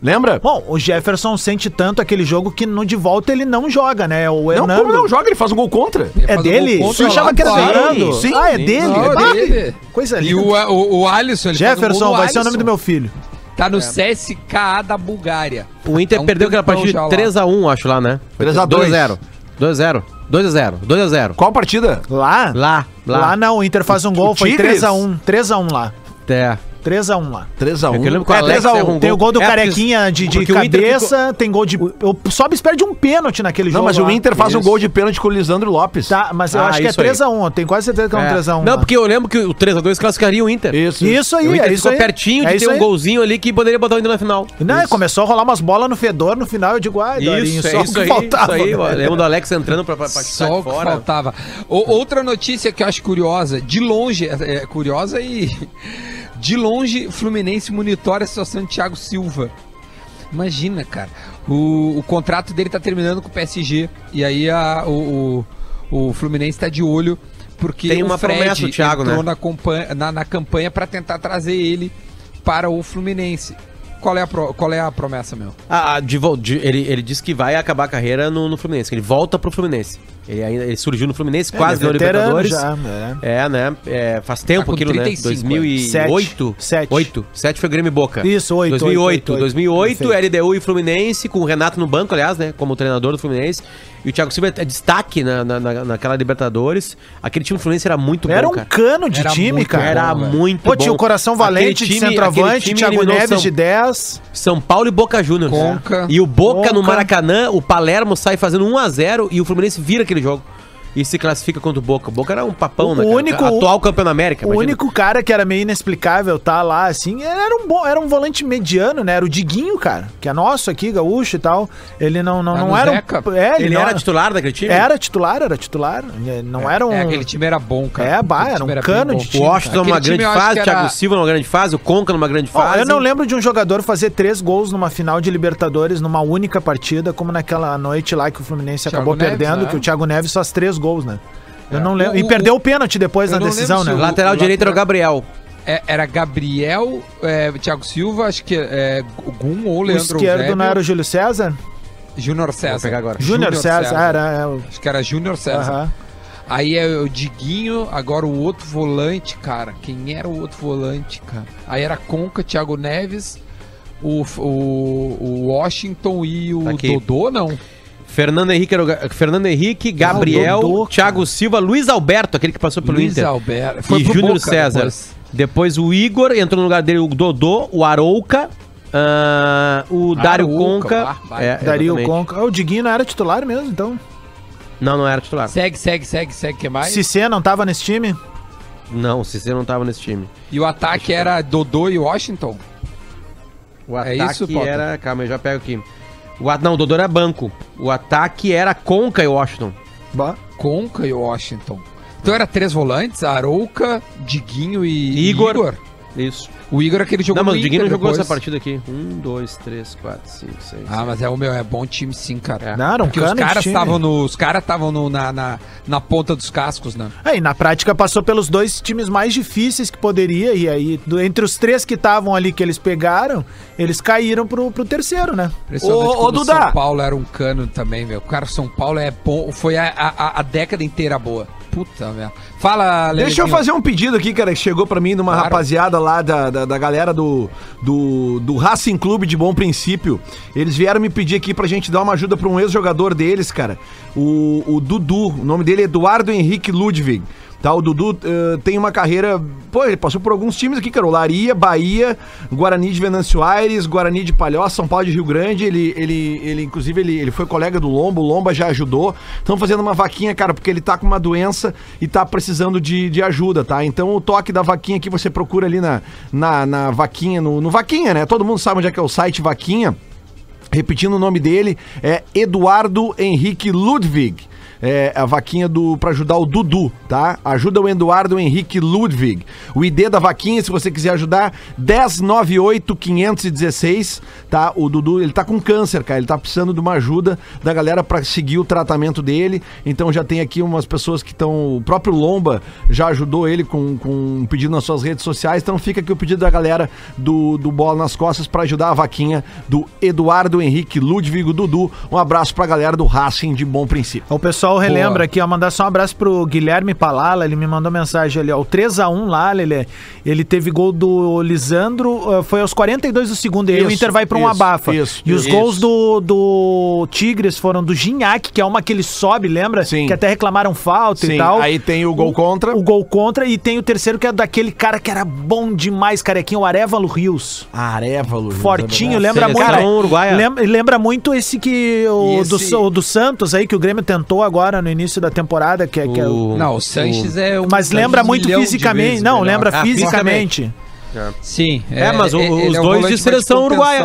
[SPEAKER 2] Lembra?
[SPEAKER 4] Bom, o Jefferson sente tanto aquele jogo que no de volta ele não joga, né? O
[SPEAKER 2] Não,
[SPEAKER 4] Hernando.
[SPEAKER 2] como não joga? Ele faz um gol contra.
[SPEAKER 1] Ele
[SPEAKER 4] É
[SPEAKER 1] um
[SPEAKER 4] dele? Eu achava que era do. Hernando.
[SPEAKER 2] Sim.
[SPEAKER 4] Ah, é dele?
[SPEAKER 1] Não,
[SPEAKER 4] Ah,
[SPEAKER 1] dele.
[SPEAKER 4] Coisa
[SPEAKER 1] E
[SPEAKER 4] linda.
[SPEAKER 1] o, o, o Alisson, ele faz um gol
[SPEAKER 4] Jefferson,
[SPEAKER 1] no
[SPEAKER 4] vai ser o
[SPEAKER 1] Alisson.
[SPEAKER 4] nome do meu filho.
[SPEAKER 1] Tá no CSKA da Bulgária.
[SPEAKER 3] O Inter
[SPEAKER 1] Há um
[SPEAKER 3] perdeu aquela partida
[SPEAKER 1] lá.
[SPEAKER 3] 3x1, acho lá, né?
[SPEAKER 2] 3 a 2.
[SPEAKER 3] 2x0. 2x0. 2x0. 2x0.
[SPEAKER 2] Qual partida?
[SPEAKER 4] Lá?
[SPEAKER 3] Lá, lá.
[SPEAKER 4] Lá não, o Inter faz um gol, foi
[SPEAKER 2] Tigres?
[SPEAKER 4] 3x1. 3x1 lá.
[SPEAKER 3] É.
[SPEAKER 4] 3x1 lá.
[SPEAKER 2] 3x1.
[SPEAKER 3] É que eu lembro que o
[SPEAKER 2] É,
[SPEAKER 3] Alex
[SPEAKER 2] 3 a 1.
[SPEAKER 3] errou um
[SPEAKER 4] Tem o gol do
[SPEAKER 3] É,
[SPEAKER 4] Carequinha de, de
[SPEAKER 3] o
[SPEAKER 4] cabeça, tem gol de. O Sobis perde um pênalti naquele
[SPEAKER 2] Não,
[SPEAKER 4] jogo.
[SPEAKER 2] mas o
[SPEAKER 4] lá.
[SPEAKER 2] Inter faz um
[SPEAKER 3] Isso.
[SPEAKER 2] gol de pênalti com o Lisandro Lopes.
[SPEAKER 4] Tá, mas eu
[SPEAKER 3] Ah,
[SPEAKER 4] acho que é
[SPEAKER 3] isso aí.
[SPEAKER 4] 3x1. Eu tenho quase certeza que é um
[SPEAKER 3] É.
[SPEAKER 4] 3x1.
[SPEAKER 3] Não,
[SPEAKER 4] lá.
[SPEAKER 3] porque eu lembro que o 3x2 classificaria o Inter.
[SPEAKER 2] Isso.
[SPEAKER 4] Isso aí,
[SPEAKER 3] o Inter
[SPEAKER 4] é isso
[SPEAKER 3] ficou
[SPEAKER 4] aí.
[SPEAKER 3] pertinho
[SPEAKER 4] é
[SPEAKER 3] de
[SPEAKER 4] isso
[SPEAKER 3] ter um
[SPEAKER 4] aí.
[SPEAKER 3] golzinho ali que poderia botar o Inter na final.
[SPEAKER 4] Não, começou a rolar umas bolas no fedor no final. Eu digo, ai, Dorinho,
[SPEAKER 3] Isso,
[SPEAKER 4] só
[SPEAKER 3] é
[SPEAKER 4] o
[SPEAKER 3] isso
[SPEAKER 4] que
[SPEAKER 3] aí.
[SPEAKER 4] faltava.
[SPEAKER 3] isso aí. lembro do Alex entrando pra, pra, pra
[SPEAKER 1] Só o que faltava. O- outra notícia que eu acho curiosa, de longe, é, é curiosa e. De longe, Fluminense monitora a situação de Thiago Silva. Imagina, cara. O, o contrato dele tá terminando com o PSG. E aí a- o, o, o Fluminense tá de olho. Porque
[SPEAKER 3] Tem uma
[SPEAKER 1] o Fred
[SPEAKER 3] promessa do Thiago,
[SPEAKER 1] entrou
[SPEAKER 3] né?
[SPEAKER 1] na, na, na campanha para tentar trazer ele para o Fluminense. Qual é a, pro- qual é a promessa, meu?
[SPEAKER 3] Ah, ah, de de- ele, ele disse que vai acabar a carreira no, no Fluminense, que ele volta pro Fluminense. Ele, ainda, ele surgiu no Fluminense, quase
[SPEAKER 4] é
[SPEAKER 3] ganhou
[SPEAKER 4] veterano
[SPEAKER 3] Libertadores.
[SPEAKER 4] já, é.
[SPEAKER 3] É, né? É, faz tempo
[SPEAKER 1] Tá
[SPEAKER 3] aquilo,
[SPEAKER 1] 35
[SPEAKER 3] né? 2008?
[SPEAKER 4] Sete.
[SPEAKER 3] 8. 7 foi Grêmio e Boca.
[SPEAKER 4] Isso, oito,
[SPEAKER 3] 2008.
[SPEAKER 4] oito, oito,
[SPEAKER 3] 2008,
[SPEAKER 4] perfeito.
[SPEAKER 3] LDU e Fluminense, com o Renato no banco, aliás, né? Como treinador do Fluminense. E o Thiago Silva é destaque na, na, na- naquela Libertadores. Aquele time do Fluminense era muito
[SPEAKER 4] Era
[SPEAKER 3] bom,
[SPEAKER 4] um
[SPEAKER 3] cara.
[SPEAKER 4] cano de
[SPEAKER 1] Era
[SPEAKER 4] time, cara.
[SPEAKER 3] Era muito
[SPEAKER 4] Pô,
[SPEAKER 3] bom.
[SPEAKER 4] tinha o Coração Valente
[SPEAKER 3] Aquele
[SPEAKER 4] de
[SPEAKER 3] time-
[SPEAKER 4] centroavante,
[SPEAKER 3] time
[SPEAKER 4] Thiago Neves
[SPEAKER 3] São-
[SPEAKER 4] de 10.
[SPEAKER 3] São Paulo e Boca Juniors.
[SPEAKER 1] Conca.
[SPEAKER 3] E o Boca, no
[SPEAKER 4] Conca.
[SPEAKER 3] Maracanã, o Palermo sai fazendo 1x0 e o Fluminense vira aquele jogo. E se classifica contra o Boca. O Boca era um papão,
[SPEAKER 4] O
[SPEAKER 3] né? cara?
[SPEAKER 4] único-
[SPEAKER 3] Atual campeão da América.
[SPEAKER 4] O
[SPEAKER 3] imagina.
[SPEAKER 4] único cara que era meio inexplicável tá lá, assim, era um bom, era um volante mediano, né? Era o Diguinho, cara, que é nosso aqui, gaúcho e tal. Ele não, não,
[SPEAKER 1] Tá
[SPEAKER 4] não era um, é,
[SPEAKER 3] Ele
[SPEAKER 4] não
[SPEAKER 3] era titular daquele time?
[SPEAKER 4] Era titular, era titular. É, Não era um.
[SPEAKER 1] É, aquele time era bom, cara.
[SPEAKER 4] É, bah, era um
[SPEAKER 1] bem
[SPEAKER 4] cano de
[SPEAKER 3] O
[SPEAKER 4] time,
[SPEAKER 3] Washington
[SPEAKER 1] cara.
[SPEAKER 3] numa
[SPEAKER 1] Aquele
[SPEAKER 3] grande fase, o Thiago
[SPEAKER 1] era-
[SPEAKER 3] Silva numa grande fase, o Conca numa grande fase.
[SPEAKER 4] eu não lembro de um jogador fazer três gols numa final de Libertadores numa única partida, como naquela noite lá que o Fluminense
[SPEAKER 1] Thiago
[SPEAKER 4] acabou
[SPEAKER 1] Neves,
[SPEAKER 4] perdendo,
[SPEAKER 1] né?
[SPEAKER 4] que o Thiago Neves faz três gols, né? Eu
[SPEAKER 1] É.
[SPEAKER 4] não lembro.
[SPEAKER 1] O-
[SPEAKER 4] E
[SPEAKER 1] o-
[SPEAKER 4] perdeu o pênalti depois
[SPEAKER 1] não
[SPEAKER 4] decisão, né?
[SPEAKER 1] o-
[SPEAKER 3] Lateral
[SPEAKER 1] o
[SPEAKER 3] direito era o Gabriel.
[SPEAKER 1] É, era Gabriel, é, Thiago Silva, acho que é Gum ou
[SPEAKER 4] O
[SPEAKER 1] Leandro
[SPEAKER 4] esquerdo
[SPEAKER 1] Eusébio,
[SPEAKER 4] não era o Júlio César?
[SPEAKER 1] Júnior César.
[SPEAKER 3] pegar agora.
[SPEAKER 4] Júnior César, ah, era. é, o-
[SPEAKER 1] Acho que era Júnior César. Aí é o Diguinho, agora o outro volante, cara. Quem era o outro volante, cara? Aí era Conca, Thiago Neves, O, o, o Washington e o
[SPEAKER 3] Tá.
[SPEAKER 1] Dodô, não.
[SPEAKER 3] Fernando Henrique, o Fernando Henrique, Gabriel,
[SPEAKER 4] Dodô.
[SPEAKER 3] Thiago Silva, Luiz Alberto, aquele que passou pelo
[SPEAKER 1] Luiz
[SPEAKER 3] Inter.
[SPEAKER 1] Alberto.
[SPEAKER 3] e
[SPEAKER 1] pro
[SPEAKER 3] Júnior
[SPEAKER 1] Boca
[SPEAKER 3] César.
[SPEAKER 1] depois.
[SPEAKER 3] Depois. o Igor, entrou no lugar dele o Dodô, o Arouca, ah, o Dário Conca. É,
[SPEAKER 4] Daria o
[SPEAKER 3] exatamente.
[SPEAKER 4] Conca. Ah, O Diguinho não era titular mesmo, então.
[SPEAKER 3] Não, não era titular.
[SPEAKER 1] Segue, segue, segue, segue. O que mais?
[SPEAKER 4] Cissé não tava nesse time?
[SPEAKER 3] Não, o Cicê não tava nesse time.
[SPEAKER 1] E o ataque era Dodô e Washington?
[SPEAKER 3] O
[SPEAKER 1] É
[SPEAKER 3] ataque
[SPEAKER 1] isso, Potter?
[SPEAKER 3] era. Calma, eu já pego aqui. O, não, o Dodô era banco. O ataque era Conca e Washington.
[SPEAKER 4] Bah.
[SPEAKER 1] Conca e Washington. Então era três volantes, Arouca, Diguinho e
[SPEAKER 3] Igor. Isso.
[SPEAKER 1] O Igor é aquele jogou
[SPEAKER 3] não, mas o Diguinho não jogou
[SPEAKER 1] depois.
[SPEAKER 3] essa partida aqui. Um, dois, três, quatro, cinco, seis.
[SPEAKER 1] Ah, mas é o meu, é bom time sim, cara.
[SPEAKER 4] Não, era um
[SPEAKER 1] Porque os caras estavam no, os caras estavam no- na, na, na ponta dos cascos, né?
[SPEAKER 4] Aí, na prática, passou pelos dois times mais difíceis que poderia. E aí, do- entre os três que estavam ali que eles pegaram, eles caíram pro, pro terceiro, né?
[SPEAKER 1] Impressionante
[SPEAKER 2] Ô,
[SPEAKER 1] o
[SPEAKER 2] Duda.
[SPEAKER 1] São Paulo era um cano também, meu. Cara, São Paulo é bom, foi a, a, a década inteira boa. Puta merda. Fala,
[SPEAKER 2] Deixa eu
[SPEAKER 1] Lelezinho.
[SPEAKER 2] fazer um pedido aqui, cara, que chegou pra mim de uma
[SPEAKER 1] Claro.
[SPEAKER 2] rapaziada lá da, da, da galera do, do, do Racing Clube de Bom Princípio. Eles vieram me pedir aqui pra gente dar uma ajuda pra um ex-jogador deles, cara. O, o Dudu, o nome dele é Eduardo Henrique Ludwig. Tá, o Dudu eh, tem uma carreira. Pô, ele passou por alguns times aqui, cara. Olaria, Bahia, Guarani de Venâncio Aires, Guarani de Palhoça, São Paulo de Rio Grande. Ele, ele, ele inclusive, ele, ele foi colega do Lomba, o Lomba já ajudou. Estão fazendo uma vaquinha, cara, porque ele tá com uma doença e tá precisando de, de ajuda, tá? Então o toque da vaquinha aqui você procura ali na, na, na vaquinha, no, no Vaquinha, né? Todo mundo sabe onde é que é o site Vaquinha. Repetindo o nome dele, é Eduardo Henrique Ludwig. É a vaquinha do para ajudar o Dudu, tá? Ajuda o Eduardo Henrique Ludwig. O ID da vaquinha, se você quiser ajudar, 1098 516, tá? O Dudu, ele tá com câncer, cara, ele tá precisando de uma ajuda da galera para seguir o tratamento dele. Então já tem aqui umas pessoas que estão, o próprio Lomba já ajudou ele com, com um pedido nas suas redes sociais. Então fica aqui o pedido da galera do, do Bola nas Costas para ajudar a vaquinha do Eduardo Henrique Ludwig Dudu. Um abraço pra galera do Racing de Bom Princípio.
[SPEAKER 4] O pessoal relembra
[SPEAKER 1] Boa.
[SPEAKER 4] aqui, ó, mandar só um abraço pro Guilherme Palala, ele me mandou mensagem ali, ó, o 3x1 lá, Lelê, ele teve gol do Lisandro, ah, foi aos 42 do segundo, e aí o
[SPEAKER 2] Isso,
[SPEAKER 4] Inter vai pra um
[SPEAKER 2] isso,
[SPEAKER 4] abafa.
[SPEAKER 2] isso,
[SPEAKER 4] e os
[SPEAKER 2] isso.
[SPEAKER 4] gols do, do Tigres foram do Gignac, que é uma que ele sobe, lembra?
[SPEAKER 2] Sim.
[SPEAKER 4] Que até reclamaram falta e tal.
[SPEAKER 2] aí tem o gol contra.
[SPEAKER 4] O gol contra e tem o terceiro que é daquele cara que era bom demais, carequinho, o Arevalo Rios.
[SPEAKER 2] Arevalo.
[SPEAKER 4] Fortinho, lembra
[SPEAKER 3] Seleção
[SPEAKER 4] muito.
[SPEAKER 3] uruguaia.
[SPEAKER 4] Lembra, lembra muito esse que. O,
[SPEAKER 1] E esse-
[SPEAKER 4] do, o do Santos aí, que o Grêmio tentou agora no início da temporada, que é. que é o-
[SPEAKER 1] Não, o Sanches é um.
[SPEAKER 4] mas lembra muito fisicamente. Não,
[SPEAKER 1] melhor.
[SPEAKER 4] lembra
[SPEAKER 3] Ah,
[SPEAKER 4] fisicamente.
[SPEAKER 1] Sim.
[SPEAKER 3] É, mas o-
[SPEAKER 1] ele
[SPEAKER 3] os
[SPEAKER 1] é um
[SPEAKER 3] dois de seleção uruguaia.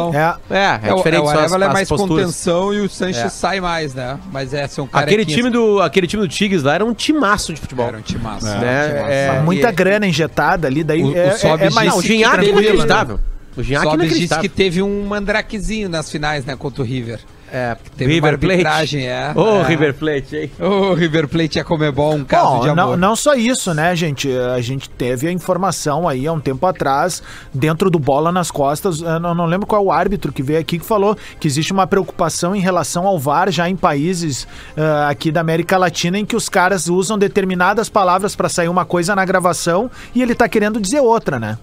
[SPEAKER 4] É.
[SPEAKER 3] É, é,
[SPEAKER 1] É, o-
[SPEAKER 3] diferente
[SPEAKER 1] é, o
[SPEAKER 3] as,
[SPEAKER 1] Arevalo é mais
[SPEAKER 3] posturas.
[SPEAKER 1] contenção e o Sanches
[SPEAKER 3] É.
[SPEAKER 1] sai mais, né? Mas é, são
[SPEAKER 3] Aquele
[SPEAKER 1] carequinhas.
[SPEAKER 3] time, do, aquele time do Tigres lá era um timaço de futebol.
[SPEAKER 1] Era um timaço.
[SPEAKER 3] Né? É,
[SPEAKER 4] Muita
[SPEAKER 3] e-
[SPEAKER 4] grana injetada ali, daí
[SPEAKER 1] O- o
[SPEAKER 4] é, é- é mais.
[SPEAKER 3] Não, o Gignac é inacreditável. O é
[SPEAKER 1] Só disse que teve um mandrakezinho nas finais, né? Contra o River.
[SPEAKER 3] É,
[SPEAKER 1] Teve uma arbitragem, é.
[SPEAKER 3] Ô,
[SPEAKER 1] É.
[SPEAKER 3] River Plate, hein?
[SPEAKER 1] O River Plate ia comer bom um caso
[SPEAKER 4] Bom,
[SPEAKER 1] de
[SPEAKER 4] não,
[SPEAKER 1] amor.
[SPEAKER 4] não só isso, né, gente? A gente teve a informação aí há um tempo atrás, dentro do Bola nas Costas, eu não, não lembro qual é o árbitro que veio aqui que falou que existe uma preocupação em relação ao VAR já em países ah, aqui da América Latina em que os caras usam determinadas palavras para sair uma coisa na gravação e ele tá querendo dizer outra, né?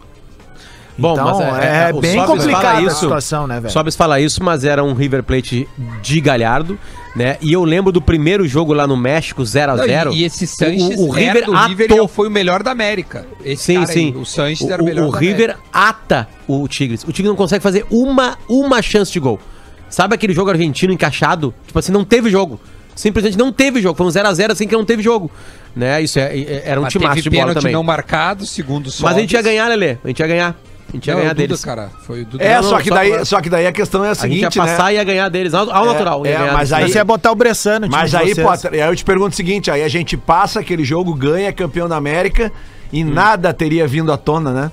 [SPEAKER 3] Bom,
[SPEAKER 4] então,
[SPEAKER 3] mas
[SPEAKER 4] é,
[SPEAKER 3] é- o
[SPEAKER 4] bem complicada a
[SPEAKER 3] isso.
[SPEAKER 4] situação, né, velho?
[SPEAKER 3] Sobes fala isso, mas era um River Plate de Galhardo, né? E eu lembro do primeiro jogo lá no México, 0 a
[SPEAKER 1] Não,
[SPEAKER 3] 0
[SPEAKER 1] e, e esse Sanches
[SPEAKER 3] o, o
[SPEAKER 1] era
[SPEAKER 3] River
[SPEAKER 1] do River
[SPEAKER 3] atou.
[SPEAKER 1] foi o melhor da América. Esse
[SPEAKER 3] Sim,
[SPEAKER 1] cara
[SPEAKER 3] sim.
[SPEAKER 1] Aí, o Sanches
[SPEAKER 3] o,
[SPEAKER 1] era o melhor
[SPEAKER 3] o
[SPEAKER 1] da
[SPEAKER 3] River
[SPEAKER 1] América.
[SPEAKER 3] ata o Tigres. O Tigres não consegue fazer uma, uma chance de gol. Sabe aquele jogo argentino encaixado? Tipo assim, não teve jogo. Simplesmente não teve jogo. Foi um 0x0 assim que não teve jogo. Né? Isso é, é- era um
[SPEAKER 1] Mas
[SPEAKER 3] timaço de bola também.
[SPEAKER 1] não marcado, segundo o
[SPEAKER 3] Mas a gente ia ganhar, Lelê. A gente ia ganhar. A gente ia ganhar
[SPEAKER 1] o Duda,
[SPEAKER 3] deles.
[SPEAKER 1] cara. Foi o Duda.
[SPEAKER 2] É,
[SPEAKER 3] Não,
[SPEAKER 2] só,
[SPEAKER 3] não,
[SPEAKER 2] que
[SPEAKER 3] só
[SPEAKER 2] daí,
[SPEAKER 3] pra-
[SPEAKER 2] só que daí a questão é a
[SPEAKER 3] A gente
[SPEAKER 2] seguinte,
[SPEAKER 3] ia passar
[SPEAKER 2] né?
[SPEAKER 3] e ia ganhar deles. Ao, ao
[SPEAKER 2] É,
[SPEAKER 3] natural. ia
[SPEAKER 2] é,
[SPEAKER 3] ganhar
[SPEAKER 2] mas
[SPEAKER 3] deles.
[SPEAKER 2] aí-
[SPEAKER 4] Você ia botar o Bressano, time
[SPEAKER 2] Mas
[SPEAKER 4] de
[SPEAKER 2] aí,
[SPEAKER 4] vocês.
[SPEAKER 2] Potter, aí eu te pergunto o seguinte, aí a gente passa aquele jogo, ganha campeão da América e nada teria vindo à tona, né?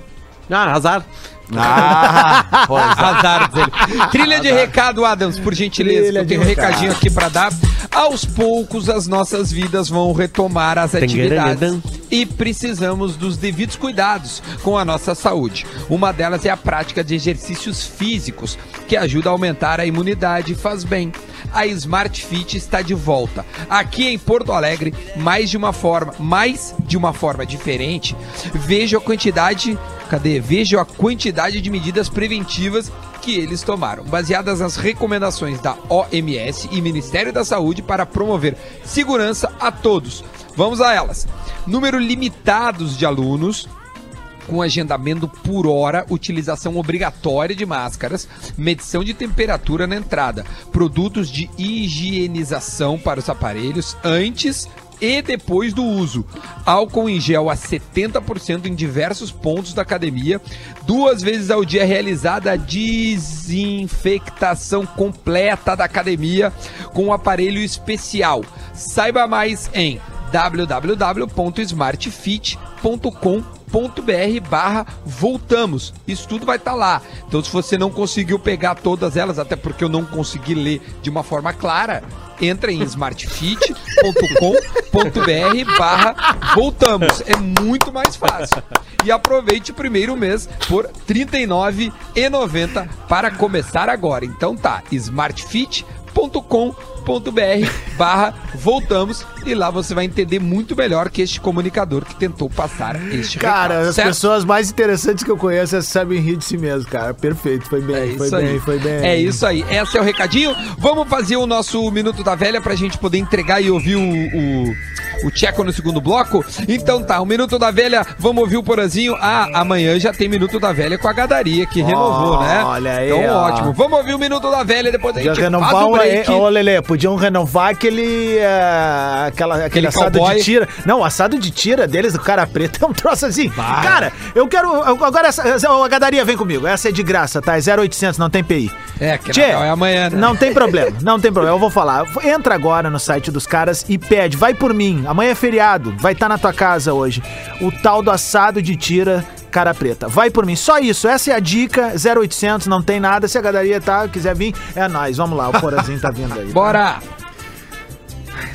[SPEAKER 3] Ah, azar.
[SPEAKER 2] Ah, é.
[SPEAKER 1] Azar dele. Trilha de recado, Adams, por gentileza.
[SPEAKER 4] Trilha
[SPEAKER 1] Eu tenho um recadinho aqui pra dar. Aos poucos, as nossas vidas vão retomar as atividades e precisamos dos devidos cuidados com a nossa saúde. Uma delas é a prática de exercícios físicos, que ajuda a aumentar a imunidade e faz bem. A Smart Fit está de volta. Aqui em Porto Alegre, mais de uma forma, mais de uma forma diferente, vejo a quantidade, cadê? Vejo a quantidade de medidas preventivas que eles tomaram, baseadas nas recomendações da OMS e Ministério da Saúde para promover segurança a todos. Vamos a elas. Número limitados de alunos, com agendamento por hora, utilização obrigatória de máscaras, medição de temperatura na entrada, produtos de higienização para os aparelhos antes e depois do uso. Álcool em gel a 70% em diversos pontos da academia. Duas vezes ao dia realizada a desinfectação completa da academia com um aparelho especial. Saiba mais em www.smartfit.com.br barra voltamos. Isso tudo vai estar lá. Então se você não conseguiu pegar todas elas, até porque eu não consegui ler de uma forma clara, entra em smartfit.com.br barra voltamos. É muito mais fácil. E aproveite o primeiro mês por R$ 39,90 para começar agora. Então tá, smartfit.com.br barra voltamos e lá você vai entender muito melhor que este comunicador que tentou passar este
[SPEAKER 4] Cara,
[SPEAKER 1] recado,
[SPEAKER 4] as
[SPEAKER 1] certo?
[SPEAKER 4] pessoas mais interessantes que eu conheço elas sabem rir de si mesmo, cara. Perfeito, foi bem,
[SPEAKER 1] É
[SPEAKER 4] foi bem,
[SPEAKER 1] aí.
[SPEAKER 4] foi bem.
[SPEAKER 1] É isso aí. Esse é o recadinho. Vamos fazer o nosso Minuto da Velha pra gente poder entregar e ouvir o, o, o Tcheco no segundo bloco. Então tá, o Minuto da Velha, vamos ouvir o Porazinho. Ah, amanhã já tem Minuto da Velha com a Gadaria, que renovou, né?
[SPEAKER 4] olha aí,
[SPEAKER 1] Então
[SPEAKER 4] ó.
[SPEAKER 1] ótimo. Vamos ouvir o Minuto da Velha, depois a gente faz
[SPEAKER 4] renovar
[SPEAKER 1] o
[SPEAKER 4] um,
[SPEAKER 1] break.
[SPEAKER 4] ô Lelê, podiam renovar aquele, é, aquela, aquele,
[SPEAKER 1] Aquele
[SPEAKER 4] assado
[SPEAKER 1] cowboy.
[SPEAKER 4] de tira. Não, o assado de tira deles do cara preto é um troço assim. Cara, eu quero, agora essa, a Gadaria vem comigo, essa é de graça, tá? É 0800, não tem PI.
[SPEAKER 1] É, que
[SPEAKER 4] Tchê,
[SPEAKER 1] é amanhã, né?
[SPEAKER 4] Não tem problema, não tem problema. Eu vou falar. Entra agora no site dos caras e pede, vai por mim. Amanhã é feriado, vai estar na tua casa hoje. O tal do assado de tira cara preta. Vai por mim. Só isso. Essa é a dica. 0800, não tem nada. Se a gadaria tá, quiser vir, é nóis. Vamos lá, o Porazinho tá vindo aí.
[SPEAKER 1] Bora!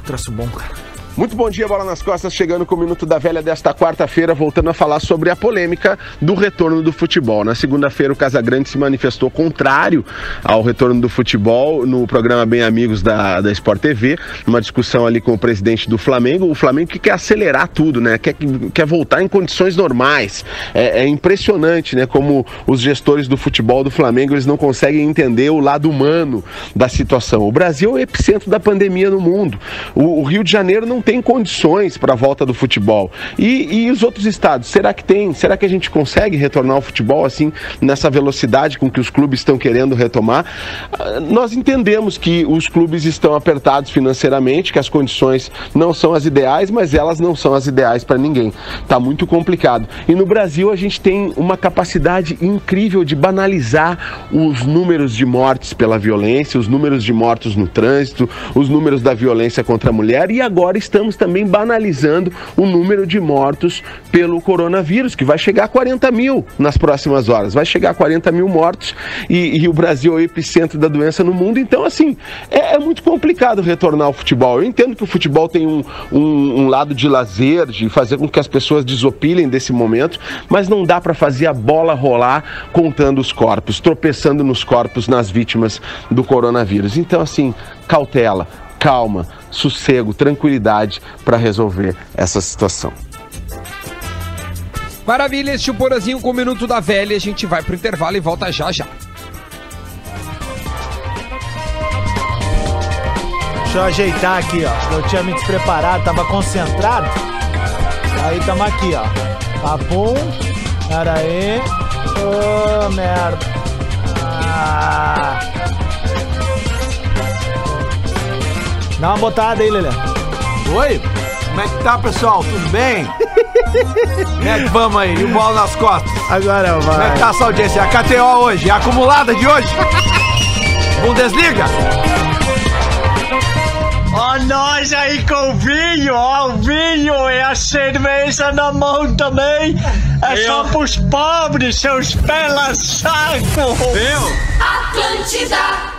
[SPEAKER 4] Troço bom, cara.
[SPEAKER 7] Muito bom dia, Bola nas Costas, chegando com o Minuto da Velha desta quarta-feira, voltando a falar sobre a polêmica do retorno do futebol. Na segunda-feira, o Casagrande se manifestou contrário ao retorno do futebol no programa Bem Amigos da, da Sport TV, numa discussão ali com o presidente do Flamengo. O Flamengo que quer acelerar tudo, né? Quer, quer voltar em condições normais. É, é impressionante, né? Como os gestores do futebol do Flamengo, eles não conseguem entender o lado humano da situação. O Brasil é o epicentro da pandemia no mundo. O, o Rio de Janeiro não tem condições para a volta do futebol. E, e os outros estados, será que tem? Será que a gente consegue retornar ao futebol assim, nessa velocidade com que os clubes estão querendo retomar? Ah, Nós entendemos que os clubes estão apertados financeiramente, que as condições não são as ideais, mas elas não são as ideais para ninguém. Está muito complicado. E no Brasil a gente tem uma capacidade incrível de banalizar os números de mortes pela violência, os números de mortos no trânsito, os números da violência contra a mulher e agora estamos também banalizando o número de mortos pelo coronavírus, que vai chegar a 40 mil nas próximas horas. Vai chegar a 40 mil mortos e, e o Brasil é o epicentro da doença no mundo. Então, assim, é, é muito complicado retornar ao futebol. Eu entendo que o futebol tem um, um- um lado de lazer, de fazer com que as pessoas desopilem desse momento, mas não dá para fazer a bola rolar contando os corpos, tropeçando nos corpos, nas vítimas do coronavírus. Então, assim, cautela, calma, sossego, tranquilidade para resolver essa situação.
[SPEAKER 1] Maravilha, este é o Porazinho com o Minuto da Velha. A gente vai pro intervalo e volta já já.
[SPEAKER 4] Deixa eu ajeitar aqui, ó. Eu tinha me despreparado, tava concentrado. Aí tamo aqui, ó. Papum. Pera aí. Ô, merda. Ah. Dá uma botada aí, Lelê.
[SPEAKER 2] Oi? Como é que tá, pessoal? Tudo bem? Como é que vamos aí? E o bola nas costas?
[SPEAKER 4] Agora
[SPEAKER 2] Como é
[SPEAKER 4] vai.
[SPEAKER 2] que tá essa audiência? A KTO hoje? A acumulada de hoje? Bundesliga?
[SPEAKER 8] Ó, nós aí com o vinho, ó, o vinho e a cerveja na mão também. É só pros pobres, seus pela saco.
[SPEAKER 9] Atlântida.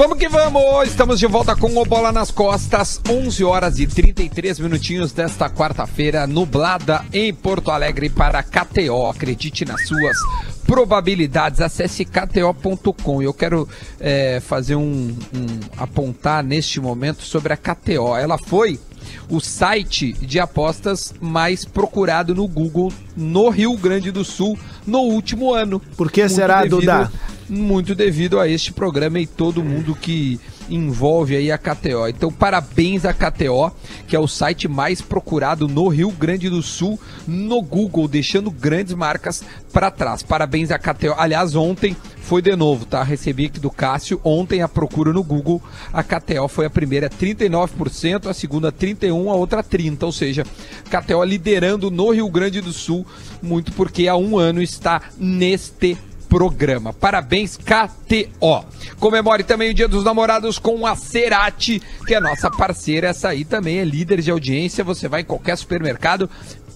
[SPEAKER 1] Vamos que vamos! Estamos de volta com o Bola nas Costas, 11 horas e 33 minutinhos desta quarta-feira, nublada em Porto Alegre para KTO. Acredite nas suas probabilidades. Acesse kto.com. Eu quero é, fazer um, um apontar neste momento sobre a KTO. Ela foi o site de apostas mais procurado no Google no Rio Grande do Sul no último ano.
[SPEAKER 4] Por que será, Duda?
[SPEAKER 1] Muito devido a este programa e todo mundo que envolve aí a KTO. Então, parabéns à KTO, que é o site mais procurado no Rio Grande do Sul no Google, deixando grandes marcas para trás. Parabéns à KTO. Aliás, ontem foi de novo, tá? Recebi aqui do Cássio. Ontem a procura no Google, a KTO foi a primeira 39%, a segunda 31%, a outra 30%. Ou seja, KTO liderando no Rio Grande do Sul, muito porque há um ano está neste programa. Parabéns, KTO. Comemore também o Dia dos Namorados com a Cerati, que é nossa parceira. Essa aí também é líder de audiência. Você vai em qualquer supermercado,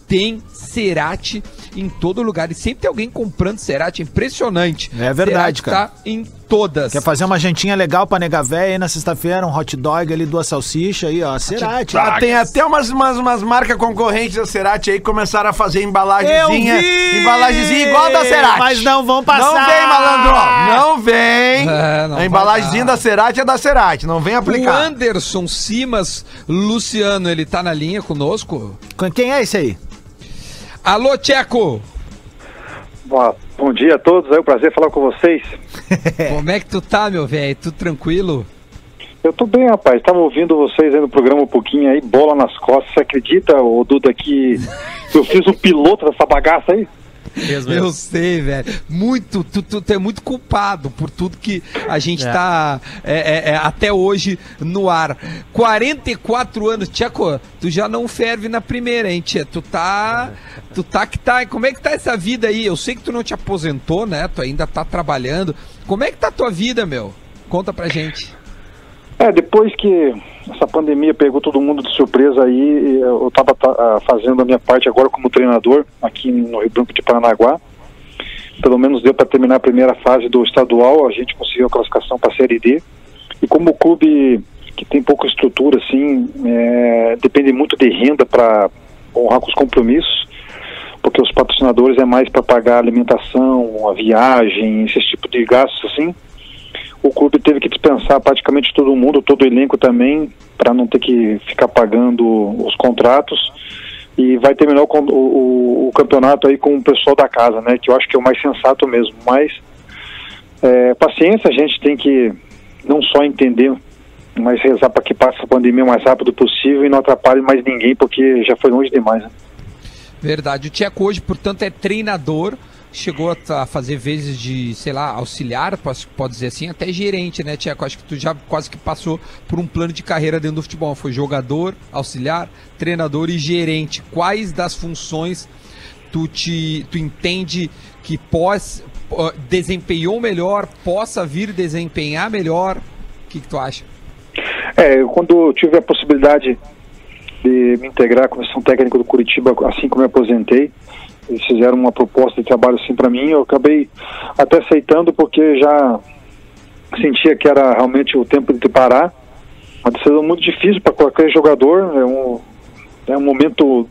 [SPEAKER 1] tem Cerati em todo lugar. E sempre tem alguém comprando Cerati. Impressionante.
[SPEAKER 4] É verdade,
[SPEAKER 1] Cerati
[SPEAKER 4] cara.
[SPEAKER 1] Tá em todas.
[SPEAKER 4] Quer fazer uma jantinha legal pra nega véia aí na sexta-feira, um hot dog ali, duas salsichas aí, ó. Cerati.
[SPEAKER 2] Ah, tem até umas, umas, umas marcas concorrentes da Cerati aí que começaram a fazer embalagenzinha. Embalagenzinha igual a da Cerati.
[SPEAKER 4] Mas não vão passar.
[SPEAKER 2] Não vem, malandro! Não vem!
[SPEAKER 1] É, não
[SPEAKER 2] a embalagenzinha da Cerati é da Cerati, não vem
[SPEAKER 1] O
[SPEAKER 2] aplicar.
[SPEAKER 1] Anderson Simas Luciano, ele tá na linha conosco?
[SPEAKER 4] Quem é esse aí?
[SPEAKER 1] Alô, Tcheco!
[SPEAKER 9] Bom, bom dia a todos, é um prazer falar com vocês.
[SPEAKER 1] Como é que tu tá, meu velho? Tudo tranquilo?
[SPEAKER 9] Eu tô bem, rapaz, tava ouvindo vocês aí no programa um pouquinho aí, bola nas costas. Você acredita, ô Duda, que eu fiz o piloto dessa bagaça aí?
[SPEAKER 3] Mesmo,
[SPEAKER 1] Eu sei, velho. Muito, tu, tu, tu é muito culpado por tudo que a gente
[SPEAKER 3] É.
[SPEAKER 1] tá é, é, é, até hoje no ar. 44 anos, Tcheco, tu já não ferve na primeira, hein, Tia? Tu tá. Tu tá que tá. Como é que tá essa vida aí? Eu sei que tu não te aposentou, né? Tu ainda tá trabalhando. Como é que tá a tua vida, meu? Conta pra gente.
[SPEAKER 9] É, depois que essa pandemia pegou todo mundo de surpresa aí, eu tava tá, ah, fazendo a minha parte agora como treinador aqui no Rio Branco de Paranaguá. Pelo menos deu para terminar a primeira fase do estadual, a gente conseguiu a classificação para a Série D. E como o clube que tem pouca estrutura, assim, é, depende muito de renda para honrar com os compromissos, porque os patrocinadores é mais para pagar a alimentação, a viagem, esse tipo de gastos, assim o clube teve que dispensar praticamente todo mundo, todo o elenco também, para não ter que ficar pagando os contratos. E vai terminar o, o- o campeonato aí com o pessoal da casa, né? Que eu acho que é o mais sensato mesmo. Mas é, paciência, a gente tem que não só entender, mas rezar para que passe a pandemia o mais rápido possível e não atrapalhe mais ninguém, porque já foi longe demais. Né?
[SPEAKER 1] Verdade. O Tcheco hoje, portanto, é treinador. Chegou a fazer vezes de, sei lá, auxiliar, pode dizer assim, até gerente, né, Tcheco? Acho que tu já quase que passou por um plano de carreira dentro do futebol. Foi jogador, auxiliar, treinador e gerente. Quais das funções tu, te, tu entende que pós, desempenhou melhor, possa vir desempenhar melhor? O que, que tu acha?
[SPEAKER 9] É, quando eu tive a possibilidade de me integrar à comissão técnica do Curitiba, assim como eu aposentei, eles fizeram uma proposta de trabalho assim para mim, eu acabei até aceitando porque já sentia que era realmente o tempo de parar. Uma decisão muito difícil para qualquer jogador, é um, é um momento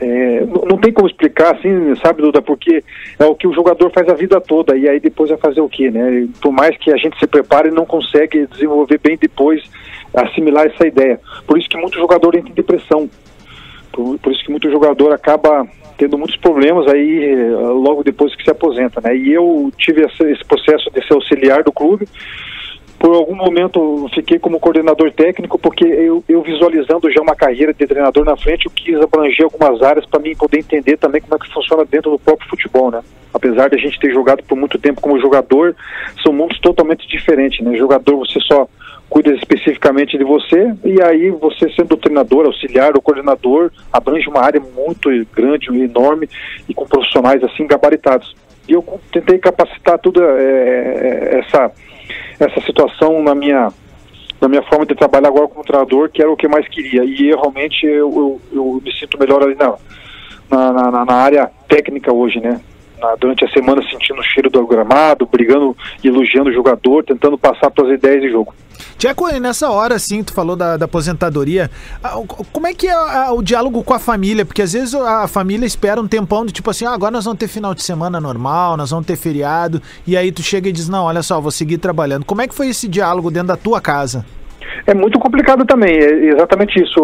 [SPEAKER 9] é, não tem como explicar assim, sabe, Duda, porque é o que o jogador faz a vida toda e aí depois vai fazer o quê, né? Por mais que a gente se prepare, não consegue desenvolver bem depois, assimilar essa ideia. Por isso que muito jogador entra em depressão. Por, por isso que muito jogador acaba tendo muitos problemas aí eh, logo depois que se aposenta, né? E eu tive esse, processo de ser auxiliar do clube. Por algum momento fiquei como coordenador técnico, porque eu, eu visualizando já uma carreira de treinador na frente, eu quis abranger algumas áreas para mim poder entender também como é que funciona dentro do próprio futebol, né? Apesar de a gente ter jogado por muito tempo como jogador, são mundos totalmente diferentes, né? Jogador você só cuida especificamente de você e aí você sendo treinador, auxiliar ou coordenador, abrange uma área muito grande, enorme e com profissionais assim gabaritados. E eu tentei capacitar toda eh, essa essa situação na minha na minha forma de trabalhar agora como treinador, que era o que eu mais queria. E eu, realmente eu, eu, eu me sinto melhor ali na, na, na, na área técnica hoje, né? Na- durante a semana sentindo o cheiro do gramado, brigando, elogiando o jogador, tentando passar suas ideias de jogo.
[SPEAKER 4] Tcheco, e nessa hora, assim, tu falou da, da aposentadoria. Como é que é ah, o diálogo com a família? Porque às vezes a família espera um tempão de tipo assim, ah, agora nós vamos ter final de semana normal, nós vamos ter feriado. E aí tu chega e diz, não, olha só, vou seguir trabalhando. Como é que foi esse diálogo dentro da tua casa?
[SPEAKER 9] É muito complicado também, é exatamente isso.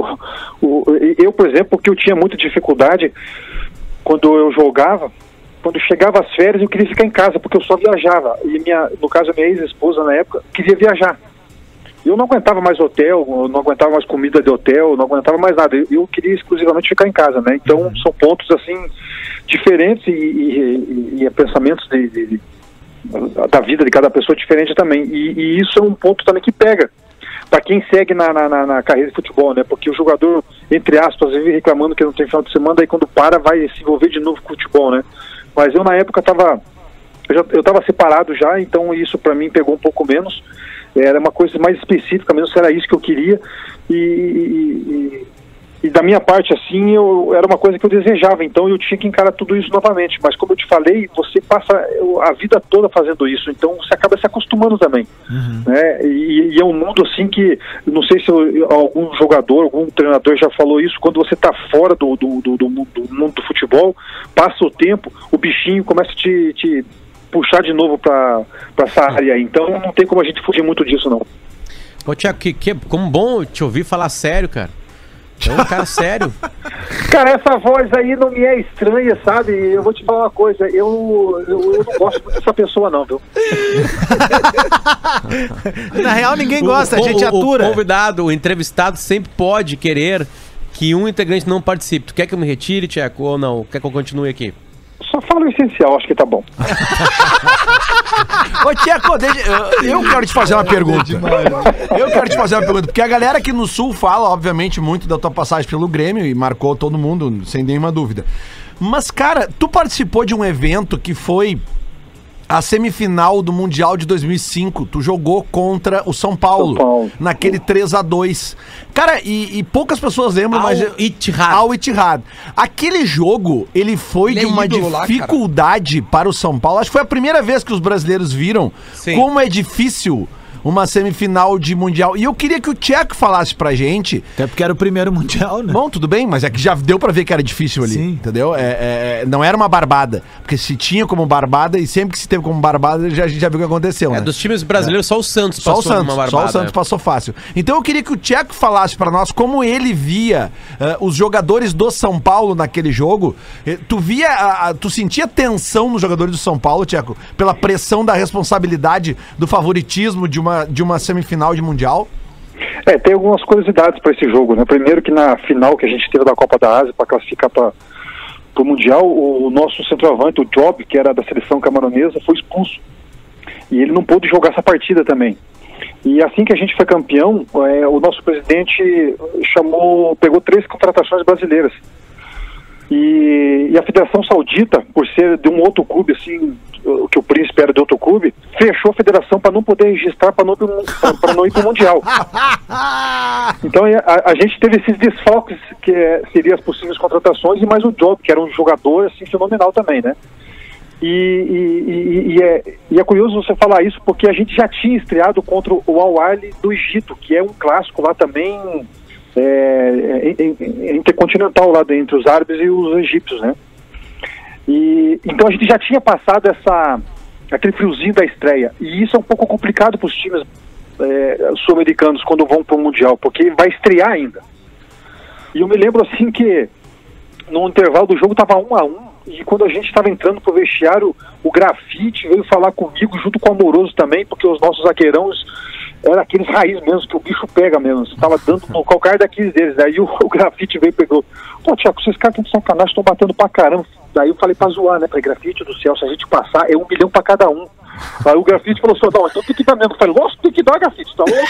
[SPEAKER 9] O- o- eu, por exemplo, que eu tinha muita dificuldade quando eu jogava, quando chegava as férias eu queria ficar em casa, porque eu só viajava. E minha, no caso, a minha ex-esposa na época queria viajar. Eu não aguentava mais hotel, não aguentava mais comida de hotel, não aguentava mais nada. Eu, eu queria exclusivamente ficar em casa, né? Então são pontos assim diferentes e, e- e- e pensamentos de- de- de, da vida de cada pessoa diferente também. E, isso é um ponto também que pega para quem segue na, na, na- carreira de futebol, né? Porque o jogador, entre aspas, vive reclamando que não tem final de semana, daí quando para vai se envolver de novo com o futebol, né? Mas eu na época estava eu estava separado já, então isso para mim pegou um pouco menos. Era uma coisa mais específica mesmo, se era isso que eu queria. E, e- e- da minha parte, assim, eu, era uma coisa que eu desejava, então eu tinha que encarar tudo isso novamente. Mas como eu te falei, você passa a vida toda fazendo isso, então você acaba se acostumando também. Né? E, e é um mundo assim que, não sei se eu- algum jogador, algum treinador já falou isso, quando você está fora do, do, do, do mundo, do mundo do futebol, passa o tempo, o bichinho começa a te, te puxar de novo para essa área. Então não tem como a gente fugir muito disso, não.
[SPEAKER 3] Ô, Tiago, que, que, como bom te ouvir falar sério, cara. É um cara sério.
[SPEAKER 9] Cara, essa voz aí não me é estranha, sabe? Eu vou te falar uma coisa, eu, eu, eu não gosto muito dessa pessoa, não, viu?
[SPEAKER 4] Na real, ninguém gosta,
[SPEAKER 3] o,
[SPEAKER 4] a gente
[SPEAKER 3] o-
[SPEAKER 4] atura.
[SPEAKER 3] O convidado, o entrevistado sempre pode querer que um integrante não participe. Tu quer que eu me retire, Tiago, ou não? Quer que eu continue aqui?
[SPEAKER 9] Só fala o essencial, acho que tá bom.
[SPEAKER 2] Ô, Tcheco, eu- eu quero te fazer uma pergunta. Eu quero te fazer uma pergunta, porque a galera aqui no Sul fala, obviamente, muito da tua passagem pelo Grêmio e marcou todo mundo, sem nenhuma dúvida. Mas, cara, tu participou de um evento que foi a semifinal do Mundial de 2005. Tu jogou contra o São Paulo,
[SPEAKER 9] São Paulo.
[SPEAKER 2] naquele 3 a 2 Cara, e, e poucas pessoas lembram,
[SPEAKER 3] Al
[SPEAKER 2] mas...
[SPEAKER 3] Ittihad.
[SPEAKER 2] Al Ittihad. Aquele jogo, ele foi
[SPEAKER 1] Ele
[SPEAKER 2] de
[SPEAKER 1] é
[SPEAKER 2] uma
[SPEAKER 1] ídolo lá,
[SPEAKER 2] dificuldade para o São Paulo. Acho que foi a primeira vez que os brasileiros viram
[SPEAKER 3] Sim.
[SPEAKER 2] como é difícil uma semifinal de Mundial. E eu queria que o Tcheco falasse pra gente.
[SPEAKER 4] Até porque era o primeiro mundial, né?
[SPEAKER 2] Bom, tudo bem, mas é que já deu pra ver que era difícil ali,
[SPEAKER 4] Sim.
[SPEAKER 2] entendeu? É, é- é- não era uma barbada. Porque se tinha como barbada e sempre que se teve como barbada, já, a gente já viu o que aconteceu,
[SPEAKER 3] É,
[SPEAKER 2] né?
[SPEAKER 3] dos times brasileiros, só o Santos
[SPEAKER 2] Só o
[SPEAKER 3] passou
[SPEAKER 2] Santos,
[SPEAKER 3] uma
[SPEAKER 2] só o
[SPEAKER 3] barbada.
[SPEAKER 2] Santos passou fácil. Então eu queria que o Tcheco falasse pra nós como ele via eh, os jogadores do São Paulo naquele jogo. Eh, tu via, a- a- tu sentia tensão nos jogadores do São Paulo, Tcheco, pela pressão da responsabilidade do favoritismo de uma, de uma semifinal de Mundial?
[SPEAKER 9] É, tem algumas curiosidades para esse jogo, né? Primeiro que na final que a gente teve da Copa da Ásia para classificar para o Mundial, o nosso centroavante, o Job, que era da seleção camaronesa, foi expulso. E ele não pôde jogar essa partida também. E assim que a gente foi campeão, é, o nosso presidente chamou, pegou três contratações brasileiras. E, e a Federação Saudita, por ser de um outro clube, assim, o que o príncipe era de outro clube, fechou a federação para não poder registrar, para não, não ir para o Mundial. Então a, a gente teve esses desfalques que é, seriam as possíveis contratações e mais o Job, que era um jogador assim, fenomenal também, né? E, e- e- é, e é curioso você falar isso porque a gente já tinha estreado contra o Al Ahly do Egito, que é um clássico lá também é, em- em- intercontinental lá entre os árabes e os egípcios, né? E então a gente já tinha passado essa aquele friozinho da estreia e isso é um pouco complicado para os times é, sul-americanos quando vão para o mundial, porque vai estrear ainda. E eu me lembro assim que no intervalo do jogo tava um a um e quando a gente estava entrando pro vestiário, o grafite veio falar comigo junto com o Amoroso também, porque os nossos zagueirões eram aqueles raiz mesmo, que o bicho pega mesmo. Estava dando no calcanhar daqueles deles. Aí o, o grafite veio e pegou. Pô, Tiago, vocês caras de sacanagem, estão batendo pra caramba. Daí eu falei pra zoar, né? Falei, grafite do céu, se a gente passar, é um milhão pra cada um. Aí o grafite falou assim, não, então tem que dar mesmo. Eu falei, nossa, tem que dar, grafite, tá louco?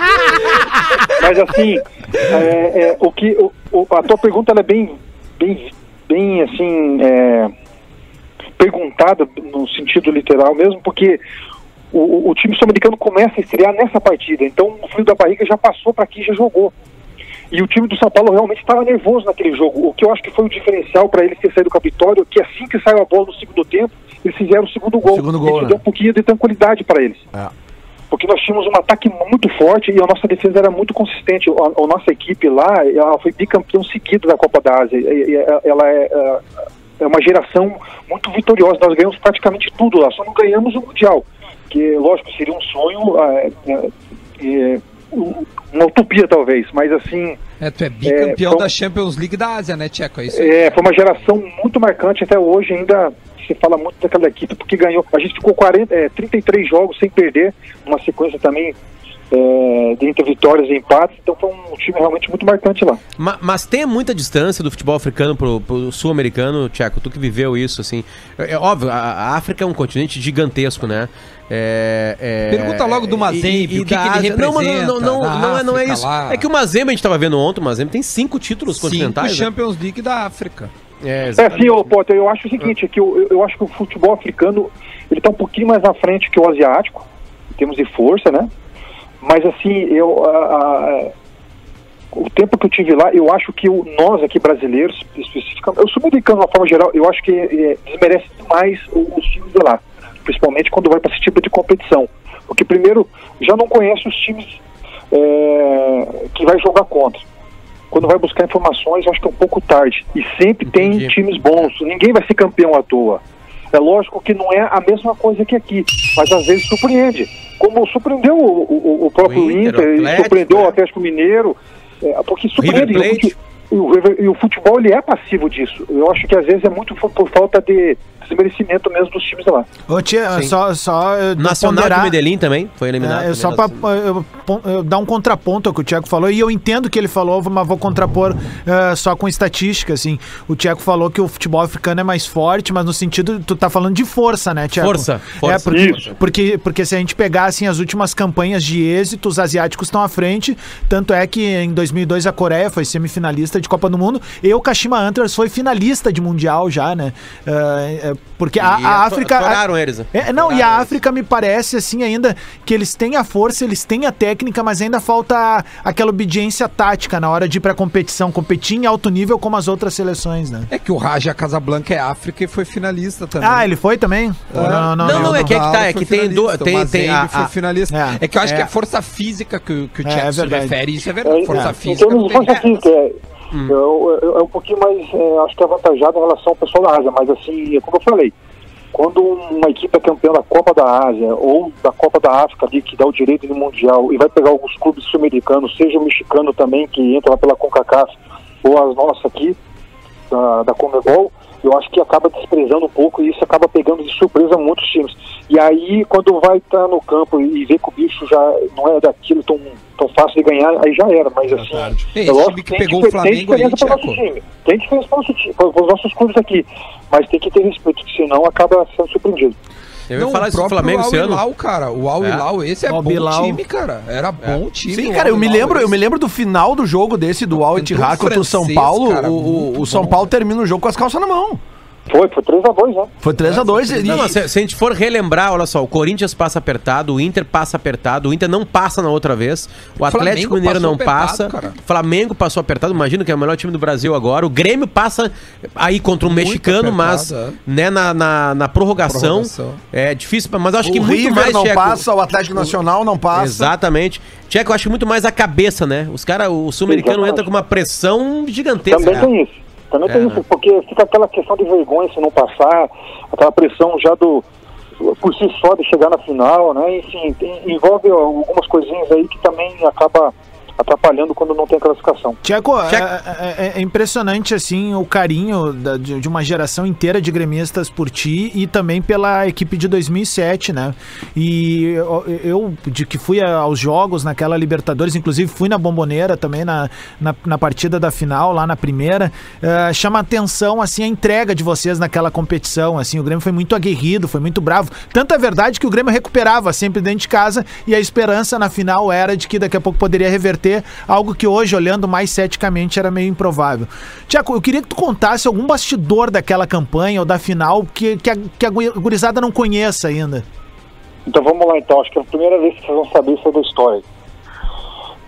[SPEAKER 9] Mas assim, é, é, o que, o- o- a tua pergunta é bem, bem, bem assim, é, perguntada no sentido literal mesmo, porque o, o- time sul-americano começa a estrear nessa partida, então o frio da barriga já passou para aqui, já jogou. E o time do São Paulo realmente estava nervoso naquele jogo. O que eu acho que foi o diferencial para eles ter saído com a vitória, que assim que saiu a bola no segundo tempo, eles fizeram o segundo gol.
[SPEAKER 2] Segundo gol,
[SPEAKER 9] Isso
[SPEAKER 2] né?
[SPEAKER 9] deu um pouquinho de tranquilidade para eles.
[SPEAKER 2] É.
[SPEAKER 9] Porque nós tínhamos um ataque muito forte e a nossa defesa era muito consistente. A, a nossa equipe lá, ela foi bicampeão seguido da Copa da Ásia. E- e- ela é, é, é uma geração muito vitoriosa. Nós ganhamos praticamente tudo lá, só não ganhamos o Mundial. Que, lógico, seria um sonho, é, é, é, um- uma utopia talvez, mas assim,
[SPEAKER 1] É, tu é bicampeão
[SPEAKER 9] É,
[SPEAKER 1] da Champions League da Ásia, né, Tcheco? É isso aí.
[SPEAKER 9] é, foi uma geração muito marcante até hoje ainda se fala muito daquela equipe porque ganhou. A gente ficou 40, é, 33 jogos sem perder, uma sequência também é, de entre vitórias e empates, então foi um time realmente muito marcante lá.
[SPEAKER 3] Ma- mas tem muita distância do futebol africano pro, pro sul-americano, Tcheco, tu que viveu isso, assim. É, é óbvio, a, a África é um continente gigantesco, né? É, é-
[SPEAKER 1] Pergunta logo do Mazembe,
[SPEAKER 3] e- e
[SPEAKER 1] o que que ele
[SPEAKER 3] Ásia. Não, mas não, não, não,
[SPEAKER 1] representa
[SPEAKER 3] não, é, não é isso.
[SPEAKER 1] África
[SPEAKER 3] É que o
[SPEAKER 1] lá.
[SPEAKER 3] Mazembe, a gente tava vendo ontem, o Mazembe tem cinco títulos
[SPEAKER 1] Cinco
[SPEAKER 3] continentais. né?
[SPEAKER 1] Champions League da África.
[SPEAKER 3] É,
[SPEAKER 9] É assim, ô, Potter, eu acho o seguinte, é que eu, eu acho que o futebol africano ele tá um pouquinho mais na frente que o asiático, em termos de força, né? Mas assim, eu a- a- o tempo que eu tive lá, eu acho que o, nós aqui brasileiros, especificamente, o sul-americano de uma forma geral, eu acho que é, desmerece demais os times de lá, principalmente quando vai para esse tipo de competição. Porque primeiro, já não conhece os times é, que vai jogar contra. Quando vai buscar informações, acho que é um pouco tarde. E sempre tem
[SPEAKER 3] Entendi.
[SPEAKER 9] times bons. Ninguém vai ser campeão à toa. É lógico que não é a mesma coisa que aqui, mas às vezes surpreende. Como surpreendeu o, o- o próprio
[SPEAKER 3] O Inter,
[SPEAKER 9] Inter,
[SPEAKER 3] o Atlético,
[SPEAKER 9] surpreendeu o Atlético Mineiro, é, porque surpreende. E o E futebol ele é passivo disso. Eu acho que às vezes é muito por, falta de desmerecimento mesmo dos times lá.
[SPEAKER 4] Ô, tia,
[SPEAKER 3] Sim.
[SPEAKER 4] só, só eh,
[SPEAKER 3] Nacional
[SPEAKER 4] ponderar-
[SPEAKER 3] de Medellín também foi eliminado.
[SPEAKER 4] É, eu
[SPEAKER 3] também
[SPEAKER 4] só
[SPEAKER 3] na-
[SPEAKER 4] pra eu, pon- eu dar um contraponto ao que o Tiago falou, e eu entendo o que ele falou, mas vou contrapor eh, só com estatística, assim. O Tiago falou que o futebol africano é mais forte, mas no sentido, tu tá falando de força, né, Tiago?
[SPEAKER 3] Força, força.
[SPEAKER 4] É, porque,
[SPEAKER 9] Isso.
[SPEAKER 4] porque, porque se a gente pegar, assim, as últimas campanhas de êxito, os asiáticos estão à frente, tanto é que em 2002 a Coreia foi semifinalista de Copa do Mundo, e o Kashima Antlers foi finalista de Mundial já, né? Eh, porque a, a África... a-
[SPEAKER 3] atoraram eles, né?
[SPEAKER 4] é, não, e a. África me parece assim ainda que eles têm a força, eles têm a técnica, mas ainda falta aquela obediência tática na hora de ir pra competição, competir em alto nível como as outras seleções, né?
[SPEAKER 1] É que o Raja Casablanca é África e foi finalista também.
[SPEAKER 4] Ah, ele foi também? Ou
[SPEAKER 3] Não, não, é que é que tá, é que tem
[SPEAKER 1] finalista,
[SPEAKER 3] do- tem- tem a-
[SPEAKER 1] foi
[SPEAKER 3] a-
[SPEAKER 1] finalista.
[SPEAKER 4] É.
[SPEAKER 1] É, que eu acho
[SPEAKER 3] É.
[SPEAKER 1] que é força física que, o- que o
[SPEAKER 4] É,
[SPEAKER 1] Tcheco
[SPEAKER 4] é
[SPEAKER 1] se refere, isso é verdade. força
[SPEAKER 9] É,
[SPEAKER 1] física não tem
[SPEAKER 9] força física, é, eu- eu- é um pouquinho mais, é, acho que avantajado em relação ao pessoal da Ásia, mas assim, é como eu falei, quando uma equipe é campeã da Copa da Ásia ou da Copa da África ali, que dá o direito no Mundial, e vai pegar alguns clubes sul-americanos, seja o mexicano também, que entra lá pela CONCACAF, ou as nossas aqui, da, da Comebol, eu acho que acaba desprezando um pouco e isso acaba pegando de surpresa muitos times. E aí, quando vai estar no campo e vê que o bicho já não é daquilo tão, tão fácil de ganhar, aí já era. Mas assim,
[SPEAKER 1] Ei,
[SPEAKER 9] é
[SPEAKER 1] esse
[SPEAKER 9] lógico
[SPEAKER 1] que
[SPEAKER 9] tem
[SPEAKER 1] pegou o
[SPEAKER 9] tem
[SPEAKER 1] Flamengo aí,
[SPEAKER 9] diferença para o nosso time. Tem diferença para nosso os nossos clubes aqui. Mas tem que ter respeito, senão acaba sendo surpreendido.
[SPEAKER 3] Eu ia
[SPEAKER 1] Não,
[SPEAKER 3] falar isso do Flamengo esse
[SPEAKER 1] Al
[SPEAKER 3] ano.
[SPEAKER 1] Cara. O Al
[SPEAKER 3] É.
[SPEAKER 1] Hilal, esse é
[SPEAKER 4] Al
[SPEAKER 1] bom time, cara. Era bom time.
[SPEAKER 2] Sim, cara, eu me lembro, eu me lembro do final do jogo desse do Al Ittihad contra o São Paulo.
[SPEAKER 1] cara,
[SPEAKER 2] o, São
[SPEAKER 1] bom.
[SPEAKER 2] Paulo termina o jogo com as calças na mão.
[SPEAKER 9] Foi, foi 3x2, né?
[SPEAKER 2] Foi 3x2.
[SPEAKER 3] Não, mas se, se a gente for relembrar, olha só, o Corinthians passa apertado, o Inter passa apertado, o Inter não passa na outra vez, o Atlético
[SPEAKER 1] Flamengo
[SPEAKER 3] Mineiro não
[SPEAKER 1] apertado,
[SPEAKER 3] passa,
[SPEAKER 1] cara.
[SPEAKER 3] Flamengo passou apertado, imagino que é o melhor time do Brasil agora, o Grêmio passa aí contra um
[SPEAKER 1] Muito
[SPEAKER 3] mexicano,
[SPEAKER 1] apertado,
[SPEAKER 3] mas
[SPEAKER 1] é.
[SPEAKER 3] né, na, na, na prorrogação,
[SPEAKER 1] Prorrogação.
[SPEAKER 3] é difícil, mas eu acho
[SPEAKER 2] O
[SPEAKER 3] que muito
[SPEAKER 2] River
[SPEAKER 3] mais,
[SPEAKER 2] não
[SPEAKER 3] Tcheco,
[SPEAKER 2] passa, o Atlético Nacional não passa.
[SPEAKER 3] Exatamente. Tcheco, eu acho muito mais a cabeça, né? Os caras, o sul-americano entra com uma pressão gigantesca.
[SPEAKER 9] Também tem isso. Também
[SPEAKER 3] É,
[SPEAKER 9] tem
[SPEAKER 3] né?
[SPEAKER 9] isso, porque fica aquela questão de vergonha se não passar, aquela pressão já do por si só de chegar na final, né? Enfim, tem- envolve algumas coisinhas aí que também acaba atrapalhando quando não tem classificação.
[SPEAKER 4] Tcheco, é,
[SPEAKER 3] Tcheco.
[SPEAKER 4] é- é impressionante assim o carinho da- de, de uma geração inteira de gremistas por ti e também pela equipe de 2007, né? E eu, eu, de que fui aos jogos naquela Libertadores, inclusive fui na Bomboneira também na, na, na partida da final, lá na primeira, eh, chama atenção assim a entrega de vocês naquela competição, assim, o Grêmio foi muito aguerrido, foi muito bravo, tanto é verdade que o Grêmio recuperava sempre dentro de casa e a esperança na final era de que daqui a pouco poderia reverter algo que hoje, olhando mais ceticamente, era meio improvável. Tiago, eu queria que tu contasse algum bastidor daquela campanha ou da final que, que, a, que a guri- gurizada não conheça ainda.
[SPEAKER 9] Então vamos lá então, acho que é a primeira vez que vocês vão saber sobre a história.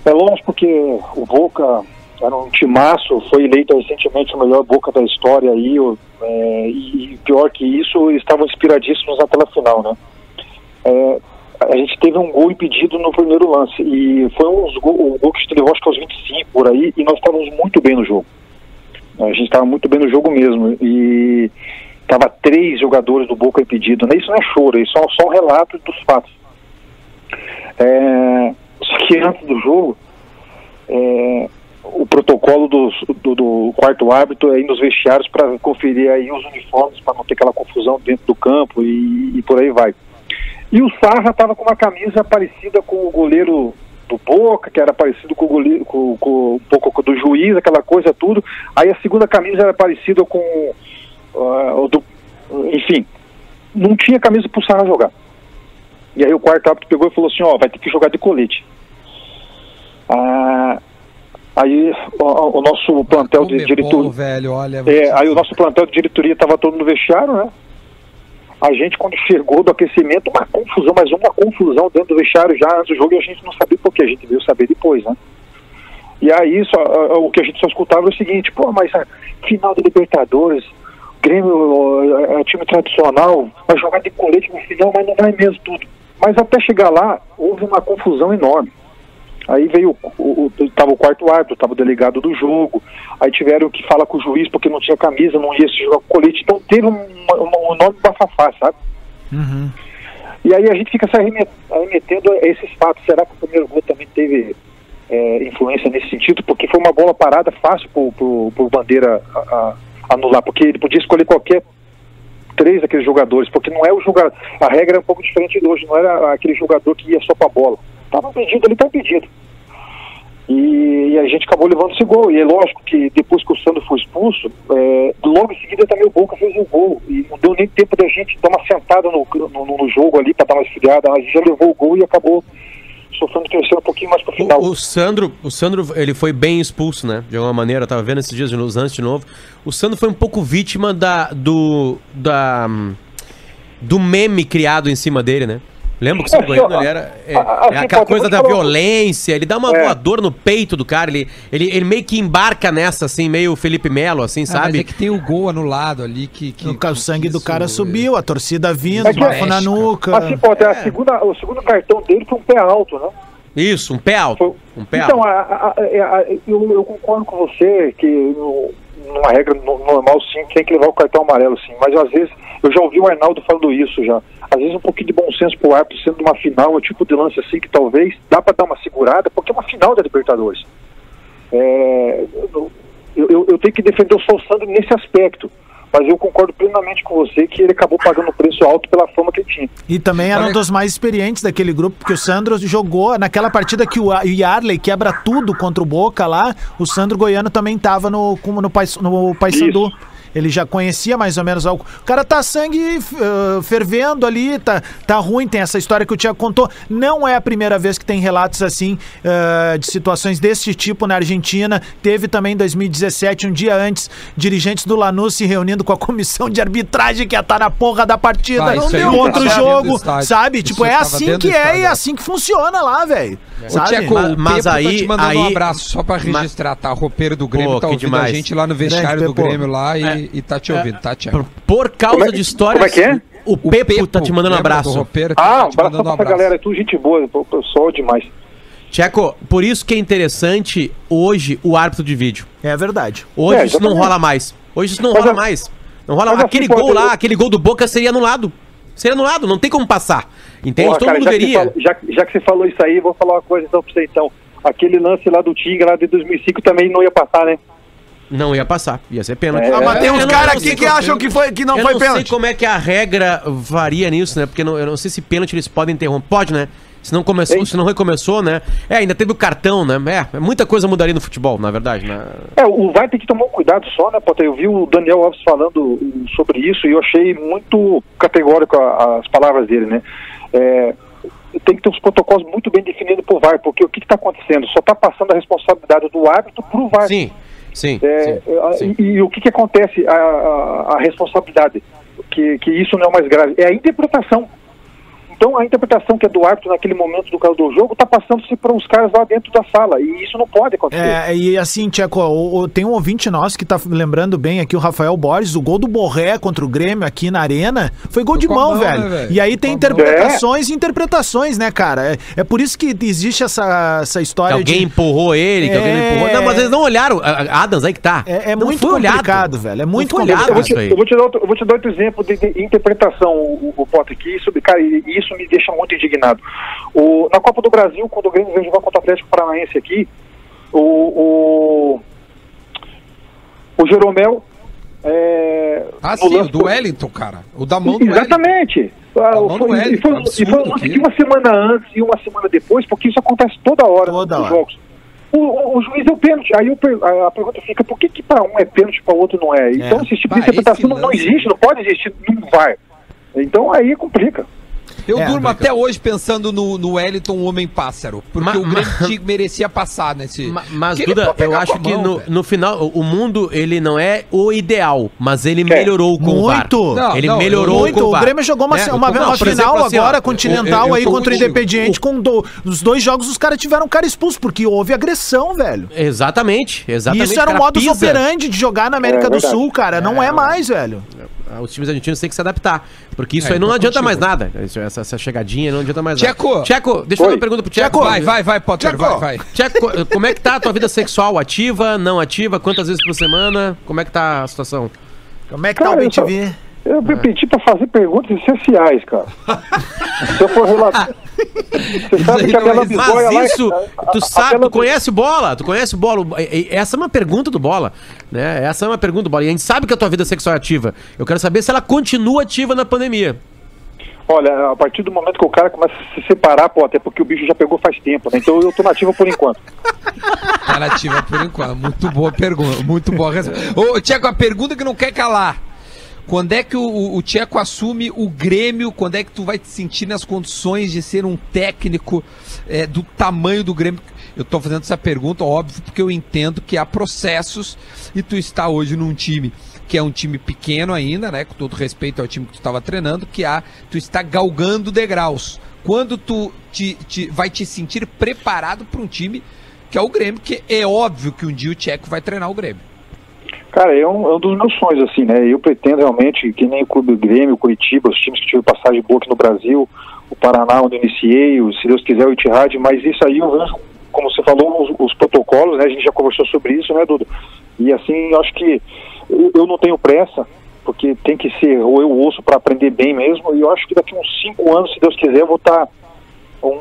[SPEAKER 9] É lógico que o Volca era um timaço, foi eleito recentemente o melhor Boca da história aí, é, e, pior que isso, estavam inspiradíssimos na final, né? É, a gente teve um gol impedido no primeiro lance, e foi uns gol, um gol que levou acho que aos 25 por aí, e nós estávamos muito bem no jogo. A gente estava muito bem no jogo mesmo, e tava três jogadores do Boca impedido, né? Isso não é choro, isso é só um relato dos fatos. É, só que antes do jogo, é, o protocolo dos- do, do quarto árbitro é ir nos vestiários para conferir aí os uniformes, para não ter aquela confusão dentro do campo e, e por aí vai. E o Sarra estava com uma camisa parecida com o goleiro do Boca, que era parecido com o goleiro, com, com- um pouco do juiz, aquela coisa tudo. Aí a segunda camisa era parecida com ah, o do. Enfim, não tinha camisa para o Sarra jogar. E aí o quarto árbitro pegou e falou assim, ó, vai ter que jogar de colete. Ah, aí o, o nosso plantel de
[SPEAKER 1] é
[SPEAKER 9] diretoria.
[SPEAKER 1] velho, olha.
[SPEAKER 9] É, aí o nosso plantel de diretoria estava todo no vestiário, né? A gente, quando chegou do aquecimento, uma confusão, mas uma confusão dentro do vestiário já antes do jogo e a gente não sabia por quê, a gente veio saber depois, né? E aí só, o que a gente só escutava é o seguinte, pô, mas a final da Libertadores, Grêmio é, é time tradicional, vai jogar de colete no final, mas não vai mesmo tudo. Mas até chegar lá, houve uma confusão enorme. Aí veio, o, o, tava o quarto árbitro, tava o delegado do jogo, aí tiveram que falar com o juiz porque não tinha camisa, não ia se jogar com colete, então teve um, um, um nome bafafá, sabe? E aí a gente fica se arremet- arremetendo a esses fatos. Será que o primeiro gol também teve é, influência nesse sentido? Porque foi uma bola parada fácil pro, pro, pro Bandeira a- a- anular, porque ele podia escolher qualquer três daqueles jogadores, porque não é o jogador. A regra é um pouco diferente de hoje, não era aquele jogador que ia só pra bola. Tava impedido, ele tá impedido. E, e a gente acabou levando esse gol. E é lógico que depois que o Sandro foi expulso, é, logo em seguida também o Boca fez um gol. E não deu nem tempo da gente dar uma sentada no, no, no jogo ali para dar uma esfriada. A gente já levou o gol e acabou sofrendo o terceiro um pouquinho mais pro final.
[SPEAKER 3] O, Sandro, o Sandro, ele foi bem expulso, né? De alguma maneira, eu tava vendo esses dias de nos antes de novo. O Sandro foi um pouco vítima da do da do meme criado em cima dele, né? Lembra que o
[SPEAKER 9] É,
[SPEAKER 3] Goiano, ele era é, é
[SPEAKER 9] assim,
[SPEAKER 3] aquela coisa da violência, ele dá uma
[SPEAKER 9] É.
[SPEAKER 3] voadora no peito do cara, ele, ele, ele meio que embarca nessa assim, meio Felipe Melo assim,
[SPEAKER 1] Ah, mas
[SPEAKER 3] sabe?
[SPEAKER 1] é que tem o gol anulado ali que. que
[SPEAKER 4] O sangue do cara subiu, a torcida vindo,
[SPEAKER 9] É que-
[SPEAKER 4] bafo na nuca.
[SPEAKER 9] Assim, pô, até a segunda, o segundo cartão dele foi um pé alto, né?
[SPEAKER 3] Isso, um pé alto,
[SPEAKER 9] Foi-
[SPEAKER 3] um pé
[SPEAKER 9] então,
[SPEAKER 3] alto.
[SPEAKER 9] a- a- a- a- eu, eu concordo com você que no- numa regra no- normal sim tem que levar o cartão amarelo sim, mas às vezes eu já ouvi o Arnaldo falando isso já. Às vezes um pouquinho de bom senso pro árbitro sendo uma final, é o tipo de lance assim que talvez dá para dar uma segurada, porque é uma final da Libertadores. É, eu, eu- eu tenho que defender o Sol Sandro nesse aspecto. Mas eu concordo plenamente com você que ele acabou pagando um preço alto pela fama que ele tinha.
[SPEAKER 4] E também era um dos mais experientes daquele grupo, porque o Sandro jogou naquela partida que o Yarley quebra tudo contra o Boca lá, o Sandro Goiano também tava no, no, Pais- no Paysandu. Ele já conhecia mais ou menos algo. O cara tá sangue eh, fervendo ali, tá, tá ruim. Tem essa história que o Tiago contou. Não é a primeira vez que tem relatos assim eh, de situações desse tipo na Argentina. Teve também em 2017, um dia antes, dirigentes do Lanús se reunindo com a comissão de arbitragem que ia estar na porra da partida.
[SPEAKER 1] Ah, isso aí
[SPEAKER 4] no
[SPEAKER 1] eu
[SPEAKER 4] outro jogo, sabe?
[SPEAKER 1] Isso
[SPEAKER 4] tipo, é assim que é e
[SPEAKER 1] estádio.
[SPEAKER 4] é assim que funciona lá, velho. Sabe?
[SPEAKER 1] Tcheco,
[SPEAKER 3] Mas-
[SPEAKER 1] o
[SPEAKER 3] mas
[SPEAKER 1] Pepo tá
[SPEAKER 3] aí-
[SPEAKER 1] te mandando
[SPEAKER 3] aí-
[SPEAKER 1] um abraço só pra registrar, tá? Roupeiro do Grêmio
[SPEAKER 3] Pô,
[SPEAKER 1] tá ouvindo
[SPEAKER 3] demais.
[SPEAKER 1] a gente lá no vestiário
[SPEAKER 4] Grande
[SPEAKER 1] do. Grêmio lá e, e tá te ouvindo, tá, Tcheco?
[SPEAKER 3] Por, por causa
[SPEAKER 9] é-
[SPEAKER 3] de histórias.
[SPEAKER 9] como é que é?
[SPEAKER 3] O, Pepo, tá te mandando um
[SPEAKER 1] lembra do
[SPEAKER 3] abraço.
[SPEAKER 1] roupeiro?
[SPEAKER 9] Ah,
[SPEAKER 1] tá
[SPEAKER 9] um abraço pra
[SPEAKER 1] um
[SPEAKER 9] essa galera, é tudo gente boa, o pessoal é demais.
[SPEAKER 3] Tcheco, por isso que é interessante hoje o árbitro de vídeo.
[SPEAKER 4] É verdade.
[SPEAKER 3] Hoje
[SPEAKER 9] É,
[SPEAKER 3] isso não rola mais. Hoje isso não
[SPEAKER 9] Mas
[SPEAKER 3] rola
[SPEAKER 9] a-
[SPEAKER 3] mais. Não rola
[SPEAKER 9] mas
[SPEAKER 3] Aquele gol
[SPEAKER 9] eu-
[SPEAKER 3] lá, aquele gol do Boca seria anulado. Seria anulado, não tem como passar. Entende?
[SPEAKER 9] Porra,
[SPEAKER 3] Todo
[SPEAKER 9] cara,
[SPEAKER 3] mundo
[SPEAKER 9] já, que você
[SPEAKER 3] veria.
[SPEAKER 9] falou, já, já que você falou isso aí, vou falar uma coisa então pra você então. Aquele lance lá do Tigre lá de 2005 também não ia passar, né?
[SPEAKER 3] Não ia passar. Ia ser pênalti.
[SPEAKER 9] É.
[SPEAKER 2] Ah, mas tem
[SPEAKER 3] Eu
[SPEAKER 2] uns
[SPEAKER 3] não-
[SPEAKER 2] caras
[SPEAKER 3] eu não
[SPEAKER 2] aqui que acham que, foi, que não
[SPEAKER 3] eu
[SPEAKER 2] foi
[SPEAKER 3] não
[SPEAKER 2] pênalti.
[SPEAKER 3] sei como é que a regra varia nisso, né? Porque não- eu não sei se pênalti eles podem interromper. Pode, né? Se não começou, se não recomeçou, né? É, ainda teve o cartão, né? É, muita coisa mudaria no futebol, na verdade, né?
[SPEAKER 9] É, o VAR tem que tomar um cuidado só, né, Potter? Eu vi o Daniel Alves falando uh, sobre isso e eu achei muito categórico a- as palavras dele, né? É, tem que ter os protocolos muito bem definidos pro VAR, porque o que está acontecendo? Só está passando a responsabilidade do árbitro pro VAR.
[SPEAKER 3] Sim, sim,
[SPEAKER 9] É,
[SPEAKER 3] sim, sim.
[SPEAKER 9] E, e o que, que acontece? A, a- a responsabilidade, que, que isso não é o mais grave, é a interpretação. Então a interpretação que é do árbitro naquele momento do caso do jogo tá passando-se para uns caras lá dentro da sala. E isso não pode acontecer.
[SPEAKER 4] É, e assim, Tcheco, o- o- tem um ouvinte nosso que tá lembrando bem aqui, o Rafael Borges, o gol do Borré contra o Grêmio aqui na arena, foi gol
[SPEAKER 1] Foi
[SPEAKER 4] de mão,
[SPEAKER 1] mão,
[SPEAKER 4] velho.
[SPEAKER 1] né, velho?
[SPEAKER 4] E aí tem interpretações e interpretações, né, cara? É, é por isso que existe essa, essa
[SPEAKER 3] Que
[SPEAKER 4] história
[SPEAKER 3] alguém
[SPEAKER 4] de...
[SPEAKER 3] empurrou ele, que alguém
[SPEAKER 4] É.
[SPEAKER 3] empurrou. Não, mas eles não olharam. Adams, aí que tá.
[SPEAKER 4] É, é muito
[SPEAKER 3] foi olhado.
[SPEAKER 4] complicado, velho. É muito complicado.
[SPEAKER 9] Eu vou,
[SPEAKER 3] olhado
[SPEAKER 9] te,
[SPEAKER 3] isso aí.
[SPEAKER 9] eu vou te dar outro, eu vou te dar outro exemplo de, de interpretação, o, o Potter, que isso, cara, e isso me deixa muito indignado. O, na Copa do Brasil, quando o Grêmio veio jogar contra o Atlético Paranaense aqui, o, o, o Jeromel. É,
[SPEAKER 1] Ah, sim, o do Wellington, cara. O da mão do.
[SPEAKER 9] Exatamente. Ah,
[SPEAKER 1] mão do
[SPEAKER 9] foi, e foi, e
[SPEAKER 1] absurdo
[SPEAKER 9] foi um lance
[SPEAKER 1] aquilo.
[SPEAKER 9] de uma semana antes e uma semana depois, porque isso acontece toda hora
[SPEAKER 4] Toda
[SPEAKER 9] nos
[SPEAKER 4] hora.
[SPEAKER 9] jogos. O, o- o juiz deu pênalti. Aí a, a pergunta fica: por que, que para um é pênalti para o outro não é? Então, esse tipo de interpretação não, não existe, não pode existir no VAR. Então aí complica.
[SPEAKER 1] Eu
[SPEAKER 4] É,
[SPEAKER 1] durmo até hoje pensando no, no Wellington o Homem-Pássaro. Porque
[SPEAKER 3] Ma-
[SPEAKER 1] o Grêmio
[SPEAKER 3] ma-
[SPEAKER 1] merecia passar nesse.
[SPEAKER 3] Ma- Mas,
[SPEAKER 1] Porque
[SPEAKER 3] Duda, eu acho
[SPEAKER 1] a
[SPEAKER 3] que
[SPEAKER 1] mão,
[SPEAKER 3] no,
[SPEAKER 1] velho.
[SPEAKER 3] no final, o o mundo, ele não é o ideal, mas ele melhorou com o VAR.
[SPEAKER 4] Muito.
[SPEAKER 1] Não,
[SPEAKER 3] ele
[SPEAKER 1] não,
[SPEAKER 3] melhorou
[SPEAKER 4] Muito.
[SPEAKER 3] com o
[SPEAKER 4] O
[SPEAKER 3] VAR.
[SPEAKER 4] Grêmio jogou uma,
[SPEAKER 3] Né?
[SPEAKER 4] uma,
[SPEAKER 3] Não,
[SPEAKER 4] uma final
[SPEAKER 3] exemplo, assim,
[SPEAKER 4] agora, continental,
[SPEAKER 1] eu- eu
[SPEAKER 4] aí contra o. Independiente. Com do, os dois jogos, os caras tiveram um cara expulso, porque houve agressão, velho.
[SPEAKER 3] Exatamente,
[SPEAKER 4] E
[SPEAKER 3] exatamente.
[SPEAKER 4] isso era um modus
[SPEAKER 3] pisa.
[SPEAKER 4] operandi de jogar na América
[SPEAKER 9] É
[SPEAKER 4] do. Sul, cara. Não é, mais, velho.
[SPEAKER 3] Ah, Os times argentinos têm que se adaptar. Porque isso
[SPEAKER 1] É,
[SPEAKER 3] aí não
[SPEAKER 1] tô
[SPEAKER 3] adianta
[SPEAKER 1] contigo.
[SPEAKER 3] mais nada. Isso- Essa, essa chegadinha não adianta mais
[SPEAKER 1] Tcheco!
[SPEAKER 3] nada. Tcheco, deixa eu fazer
[SPEAKER 9] Oi.
[SPEAKER 3] uma pergunta pro Tcheco.
[SPEAKER 1] Vai, vai, vai, Potter, vai, vai.
[SPEAKER 3] Tcheco, como é que tá a tua vida sexual? Ativa, não ativa? Quantas vezes por semana? Como é que tá a situação?
[SPEAKER 4] Como é que tá
[SPEAKER 9] Cara,
[SPEAKER 4] o
[SPEAKER 9] eu só-
[SPEAKER 4] BTV?
[SPEAKER 9] Eu me pedi para fazer perguntas essenciais, cara. Se eu for relatar. Você sabe que a
[SPEAKER 1] é
[SPEAKER 9] Bela
[SPEAKER 1] isso.
[SPEAKER 9] Bisboia lá.
[SPEAKER 3] Mas isso, tu sabe, tu conhece bola, tu conhece bola. Essa é uma pergunta do bola, né? Essa é uma pergunta do bola. E a gente sabe que a tua vida sexual é ativa. Eu quero saber se ela continua ativa na pandemia.
[SPEAKER 9] Olha, a partir do momento que o cara começa a se separar, pô, até porque o bicho já pegou faz tempo, né? Então eu tô nativa por enquanto.
[SPEAKER 1] Tá nativa por enquanto. Muito boa pergunta. Muito boa resposta. Ô, Tcheco, a pergunta que não quer calar. Quando é que o, o, Tcheco assume o Grêmio? Quando é que tu vai te sentir nas condições de ser um técnico é, do tamanho do Grêmio? Eu tô fazendo essa pergunta, óbvio, porque eu entendo que há processos e tu está hoje num time que é um time pequeno ainda, né? Com todo respeito ao time que tu estava treinando, que há, tu está galgando degraus. Quando tu te, te- vai te sentir preparado para um time que é o Grêmio, que é óbvio que um dia o Tcheco vai treinar o Grêmio.
[SPEAKER 9] Cara, é um, é um dos meus sonhos, assim, né? Eu pretendo realmente, que nem o Clube Grêmio, o Curitiba, os times que tiveram passagem boa aqui no Brasil, o Paraná, onde eu iniciei, o, se Deus quiser, o Itihad, mas isso aí eu vejo, como você falou, os, os protocolos, né? A gente já conversou sobre isso, né, Duda? E assim, eu acho que eu, eu não tenho pressa, porque tem que ser ou eu ouço para aprender bem mesmo, e eu acho que daqui uns cinco anos, se Deus quiser, eu vou estar um,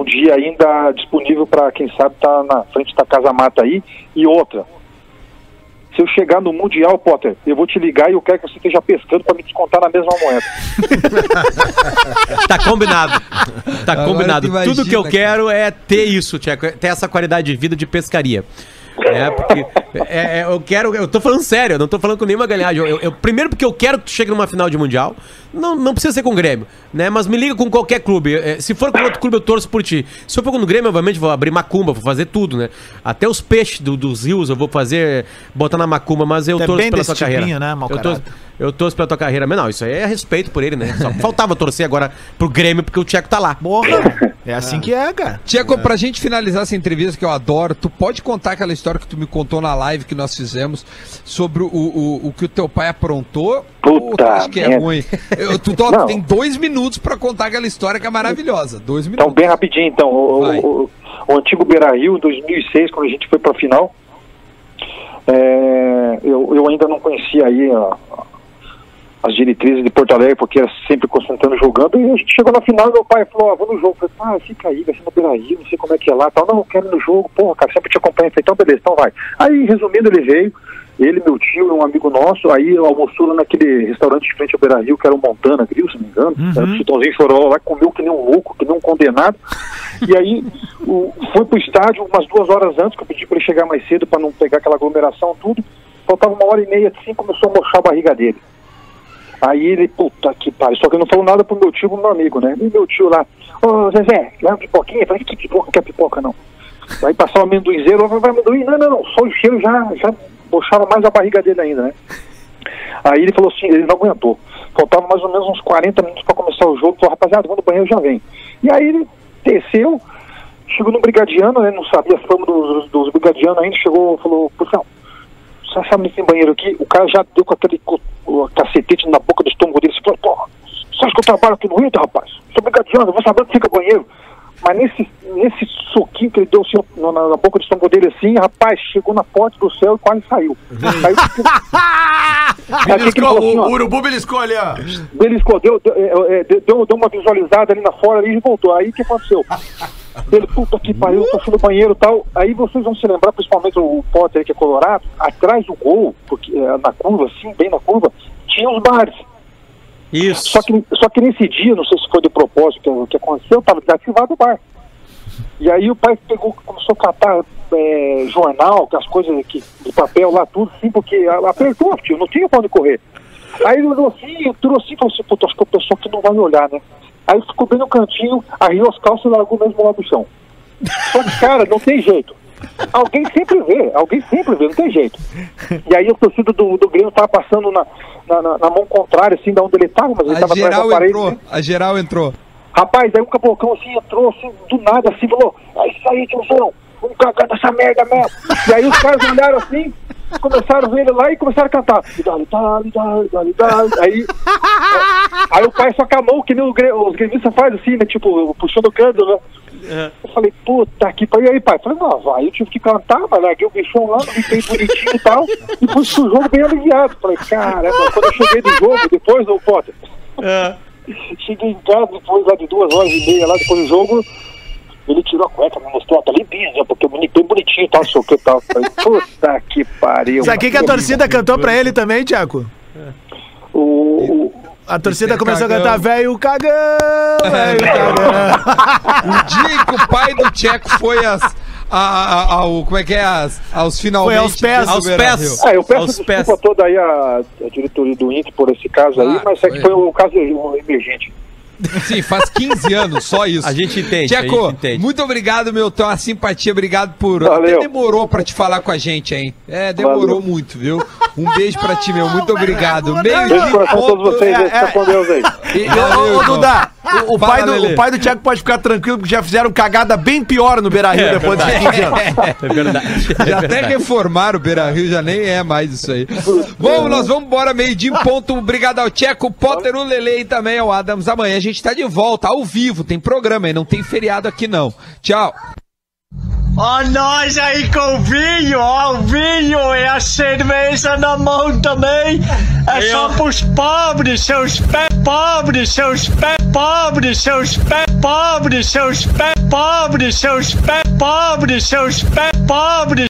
[SPEAKER 9] um dia ainda disponível para, quem sabe, estar na frente da Casa Mata aí. E outra, se eu chegar no Mundial, Potter, eu vou te ligar e eu quero que você esteja pescando para me descontar na mesma moeda.
[SPEAKER 3] Tá combinado. Tá
[SPEAKER 1] Agora
[SPEAKER 3] combinado.
[SPEAKER 1] imagina,
[SPEAKER 3] Tudo que eu
[SPEAKER 1] cara.
[SPEAKER 3] quero é ter isso, Tcheco. é Ter essa qualidade de vida de pescaria. É, porque é, é, eu quero. Eu tô falando sério, eu não tô falando com nenhuma galhagem. Eu, eu- eu- primeiro, porque eu quero que tu chegue numa final de Mundial. Não, não precisa ser com o Grêmio, né? Mas me liga com qualquer clube. É, se for com outro clube, eu torço por ti. Se eu for com o Grêmio, obviamente, vou abrir macumba, vou fazer tudo, né? Até os peixes do- dos rios eu vou fazer, botar na macumba, mas eu
[SPEAKER 4] é
[SPEAKER 3] torço pela tua carreira.
[SPEAKER 4] né,
[SPEAKER 3] eu, torço, eu torço pela tua carreira. Mas não, isso aí é respeito por ele, né? Só faltava torcer agora pro Grêmio, porque o Tcheco tá lá.
[SPEAKER 4] Porra, é assim que é, cara.
[SPEAKER 1] Tcheco, pra gente finalizar essa entrevista que eu adoro, tu pode contar aquela história que tu me contou na live que nós fizemos sobre o, o, o que o teu pai aprontou?
[SPEAKER 9] Puta
[SPEAKER 1] acha que é ruim? Eu, tu,
[SPEAKER 9] Não.
[SPEAKER 1] tem dois minutos pra contar aquela história que é maravilhosa. Dois
[SPEAKER 9] Então,
[SPEAKER 1] minutos.
[SPEAKER 9] bem rapidinho, então. O,
[SPEAKER 1] Vai.
[SPEAKER 9] o- o antigo Beira Rio, em 2006, quando a gente foi para a final, é, eu, eu ainda não conhecia aí a- as diretrizes de Porto Alegre, porque era sempre concentrando jogando, e a gente chegou na final e meu pai falou, ah, vou no jogo. Eu falei, ah, fica aí, vai ser no Beira Rio, não sei como é que é lá, tal. Não, eu quero ir no jogo, porra, cara, sempre te acompanho. Eu falei, então beleza, então vai. Aí, resumindo, ele veio, ele, meu tio, um amigo nosso, aí almoçou lá naquele restaurante de frente ao Beira Rio, que era o Montana Grill, se não me engano, era o Chitãozinho Choró lá, comeu que nem um louco, que nem um condenado. E aí o, foi pro estádio umas duas horas antes, que eu pedi para ele chegar mais cedo para não pegar aquela aglomeração, tudo. Faltava uma hora e meia assim, começou a murchar a barriga dele. Aí ele, puta que pariu, só que não falou nada pro meu tio, pro meu amigo, né? E meu tio lá, ô Zezé, leva uma pipoquinha? Eu falei, que pipoca, não quer pipoca não. Aí passar o amendoinzeiro, vai amendoim? Não, não, não, só o cheiro já, já puxava mais a barriga dele ainda, né? Aí ele falou assim, ele não aguentou. Faltava mais ou menos uns 40 minutos para começar o jogo. Falou, rapaziada, vou no banheiro já vem. E aí ele desceu, chegou no brigadiano, né? Não sabia a fama dos, dos brigadianos ainda, chegou falou, Puxão, você sabe nesse banheiro aqui? O cara já deu com aquele o cacetete na boca do estômago dele. Você falou, porra, você acha que eu trabalho aqui no Inter, rapaz? Sou brigadiano, eu vou saber onde fica banheiro. Mas nesse, nesse soquinho que ele deu assim, na, na- boca do estômago dele assim, rapaz, chegou na porta do céu e quase saiu. Saiu
[SPEAKER 2] Beliscou,
[SPEAKER 9] assim,
[SPEAKER 2] o urubu beliscou ali, ó.
[SPEAKER 9] beliscou, deu, deu, é, é, deu, deu uma visualizada ali na fora ali e voltou. Aí o que aconteceu? Ele, puta que pariu, eu fui no banheiro e tal. Aí vocês vão se lembrar, principalmente o Potter que é colorado, atrás do gol, porque, é, na curva, assim, bem na curva, tinha os bares.
[SPEAKER 3] Isso.
[SPEAKER 9] Só que, só que nesse dia, não sei se foi de propósito que, que aconteceu, estava desativado o bar. E aí o pai pegou, começou a catar é, jornal, as coisas que, de papel lá, tudo, assim, porque apertou, tio, não tinha pra onde correr. Aí ele olhou assim, entrou assim falou assim, puta, acho que o pessoal que não vai olhar, né? Aí ficou bem no cantinho, arriou as calças e largou mesmo lá no chão. Só que, cara, não tem jeito. Alguém sempre vê, alguém sempre vê, não tem jeito. E aí o torcida do, do Grêmio tava passando na, na, na- mão contrária, assim, da onde ele tava, mas ele
[SPEAKER 1] A
[SPEAKER 9] tava atrás
[SPEAKER 1] geral
[SPEAKER 9] da parede.
[SPEAKER 1] entrou.
[SPEAKER 9] né?
[SPEAKER 1] A geral entrou.
[SPEAKER 9] Rapaz, aí um cabocão assim entrou assim, do nada, assim, falou, é isso aí, tiozão, vamos cagar dessa merda mesmo. E aí os caras olharam assim, começaram a ver ele lá e começaram a cantar. Dali, dali, dali, dali, dali. Aí, aí o pai só com a mão, que nem o os gremistas fazem assim, né? Tipo, puxando o câmbio, né? Eu falei, puta que pariu. E aí, pai? Eu falei, não, vai, eu tive que cantar, mas larguei o bichão lá, gritei bonitinho e tal, e fui pro jogo bem aliviado. Falei, caramba, quando eu cheguei do jogo, depois, ô Potter, cheguei em casa depois lá de duas horas e meia lá depois do jogo, ele tirou a cueca, me mostrou, tá limpinho, né? Porque eu bem bonitinho e tal, não sei o que e tal. Falei, puta que pariu.
[SPEAKER 4] Isso aqui que a torcida cantou pra ele também, Tiago.
[SPEAKER 9] O, o,
[SPEAKER 4] A torcida
[SPEAKER 1] é
[SPEAKER 4] começou a
[SPEAKER 1] cagão.
[SPEAKER 4] cantar velho cagão, velho cagão.
[SPEAKER 1] O dia que o pai do Tcheco foi às, a, a- ao, como é que é? As, aos finalmente.
[SPEAKER 4] Foi aos pés.
[SPEAKER 3] Aos pés.
[SPEAKER 9] Ah, eu peço
[SPEAKER 3] Aos
[SPEAKER 9] desculpa
[SPEAKER 3] pés.
[SPEAKER 9] toda aí a, a diretoria do Inter por esse caso aí,
[SPEAKER 1] Ah,
[SPEAKER 9] mas é que
[SPEAKER 1] foi.
[SPEAKER 9] foi um caso emergente.
[SPEAKER 1] Sim, faz 15 anos, só isso.
[SPEAKER 3] A gente entende, a
[SPEAKER 1] Tcheco,
[SPEAKER 3] gente entende.
[SPEAKER 1] muito obrigado, meu. Tem uma simpatia, obrigado por.
[SPEAKER 9] Valeu.
[SPEAKER 1] Até demorou pra te falar com a gente, hein? É, demorou
[SPEAKER 9] Valeu.
[SPEAKER 1] muito, viu? Um beijo pra ti, meu. Muito obrigado. Meio
[SPEAKER 9] Beijo no
[SPEAKER 1] de
[SPEAKER 9] coração a todos
[SPEAKER 1] ponto.
[SPEAKER 9] vocês,
[SPEAKER 2] é, é.
[SPEAKER 9] com Deus aí.
[SPEAKER 2] E,
[SPEAKER 1] Valeu,
[SPEAKER 2] ô. Duda, o, o pai do, o pai do Thiago pode ficar tranquilo, porque já fizeram cagada bem pior no Beira Rio
[SPEAKER 3] É
[SPEAKER 2] depois de 15 anos.
[SPEAKER 3] É verdade. é
[SPEAKER 1] Já até
[SPEAKER 3] verdade.
[SPEAKER 1] reformaram o Beira Rio, já nem é mais isso aí. Bom, nós vamos embora, meio-dia em ponto. Obrigado ao Tcheco, Potter, o Lele e também ao Adams. Amanhã a gente tá de volta, ao vivo, tem programa aí, não tem feriado aqui não. Tchau.
[SPEAKER 8] Ó nós aí com o vinho, ó o vinho e a cerveja na mão também. É só pros pobres, seus pés pobres, seus pés pobres, seus pés pobres, seus pés pobres, seus pés pobres, seus pés pobres.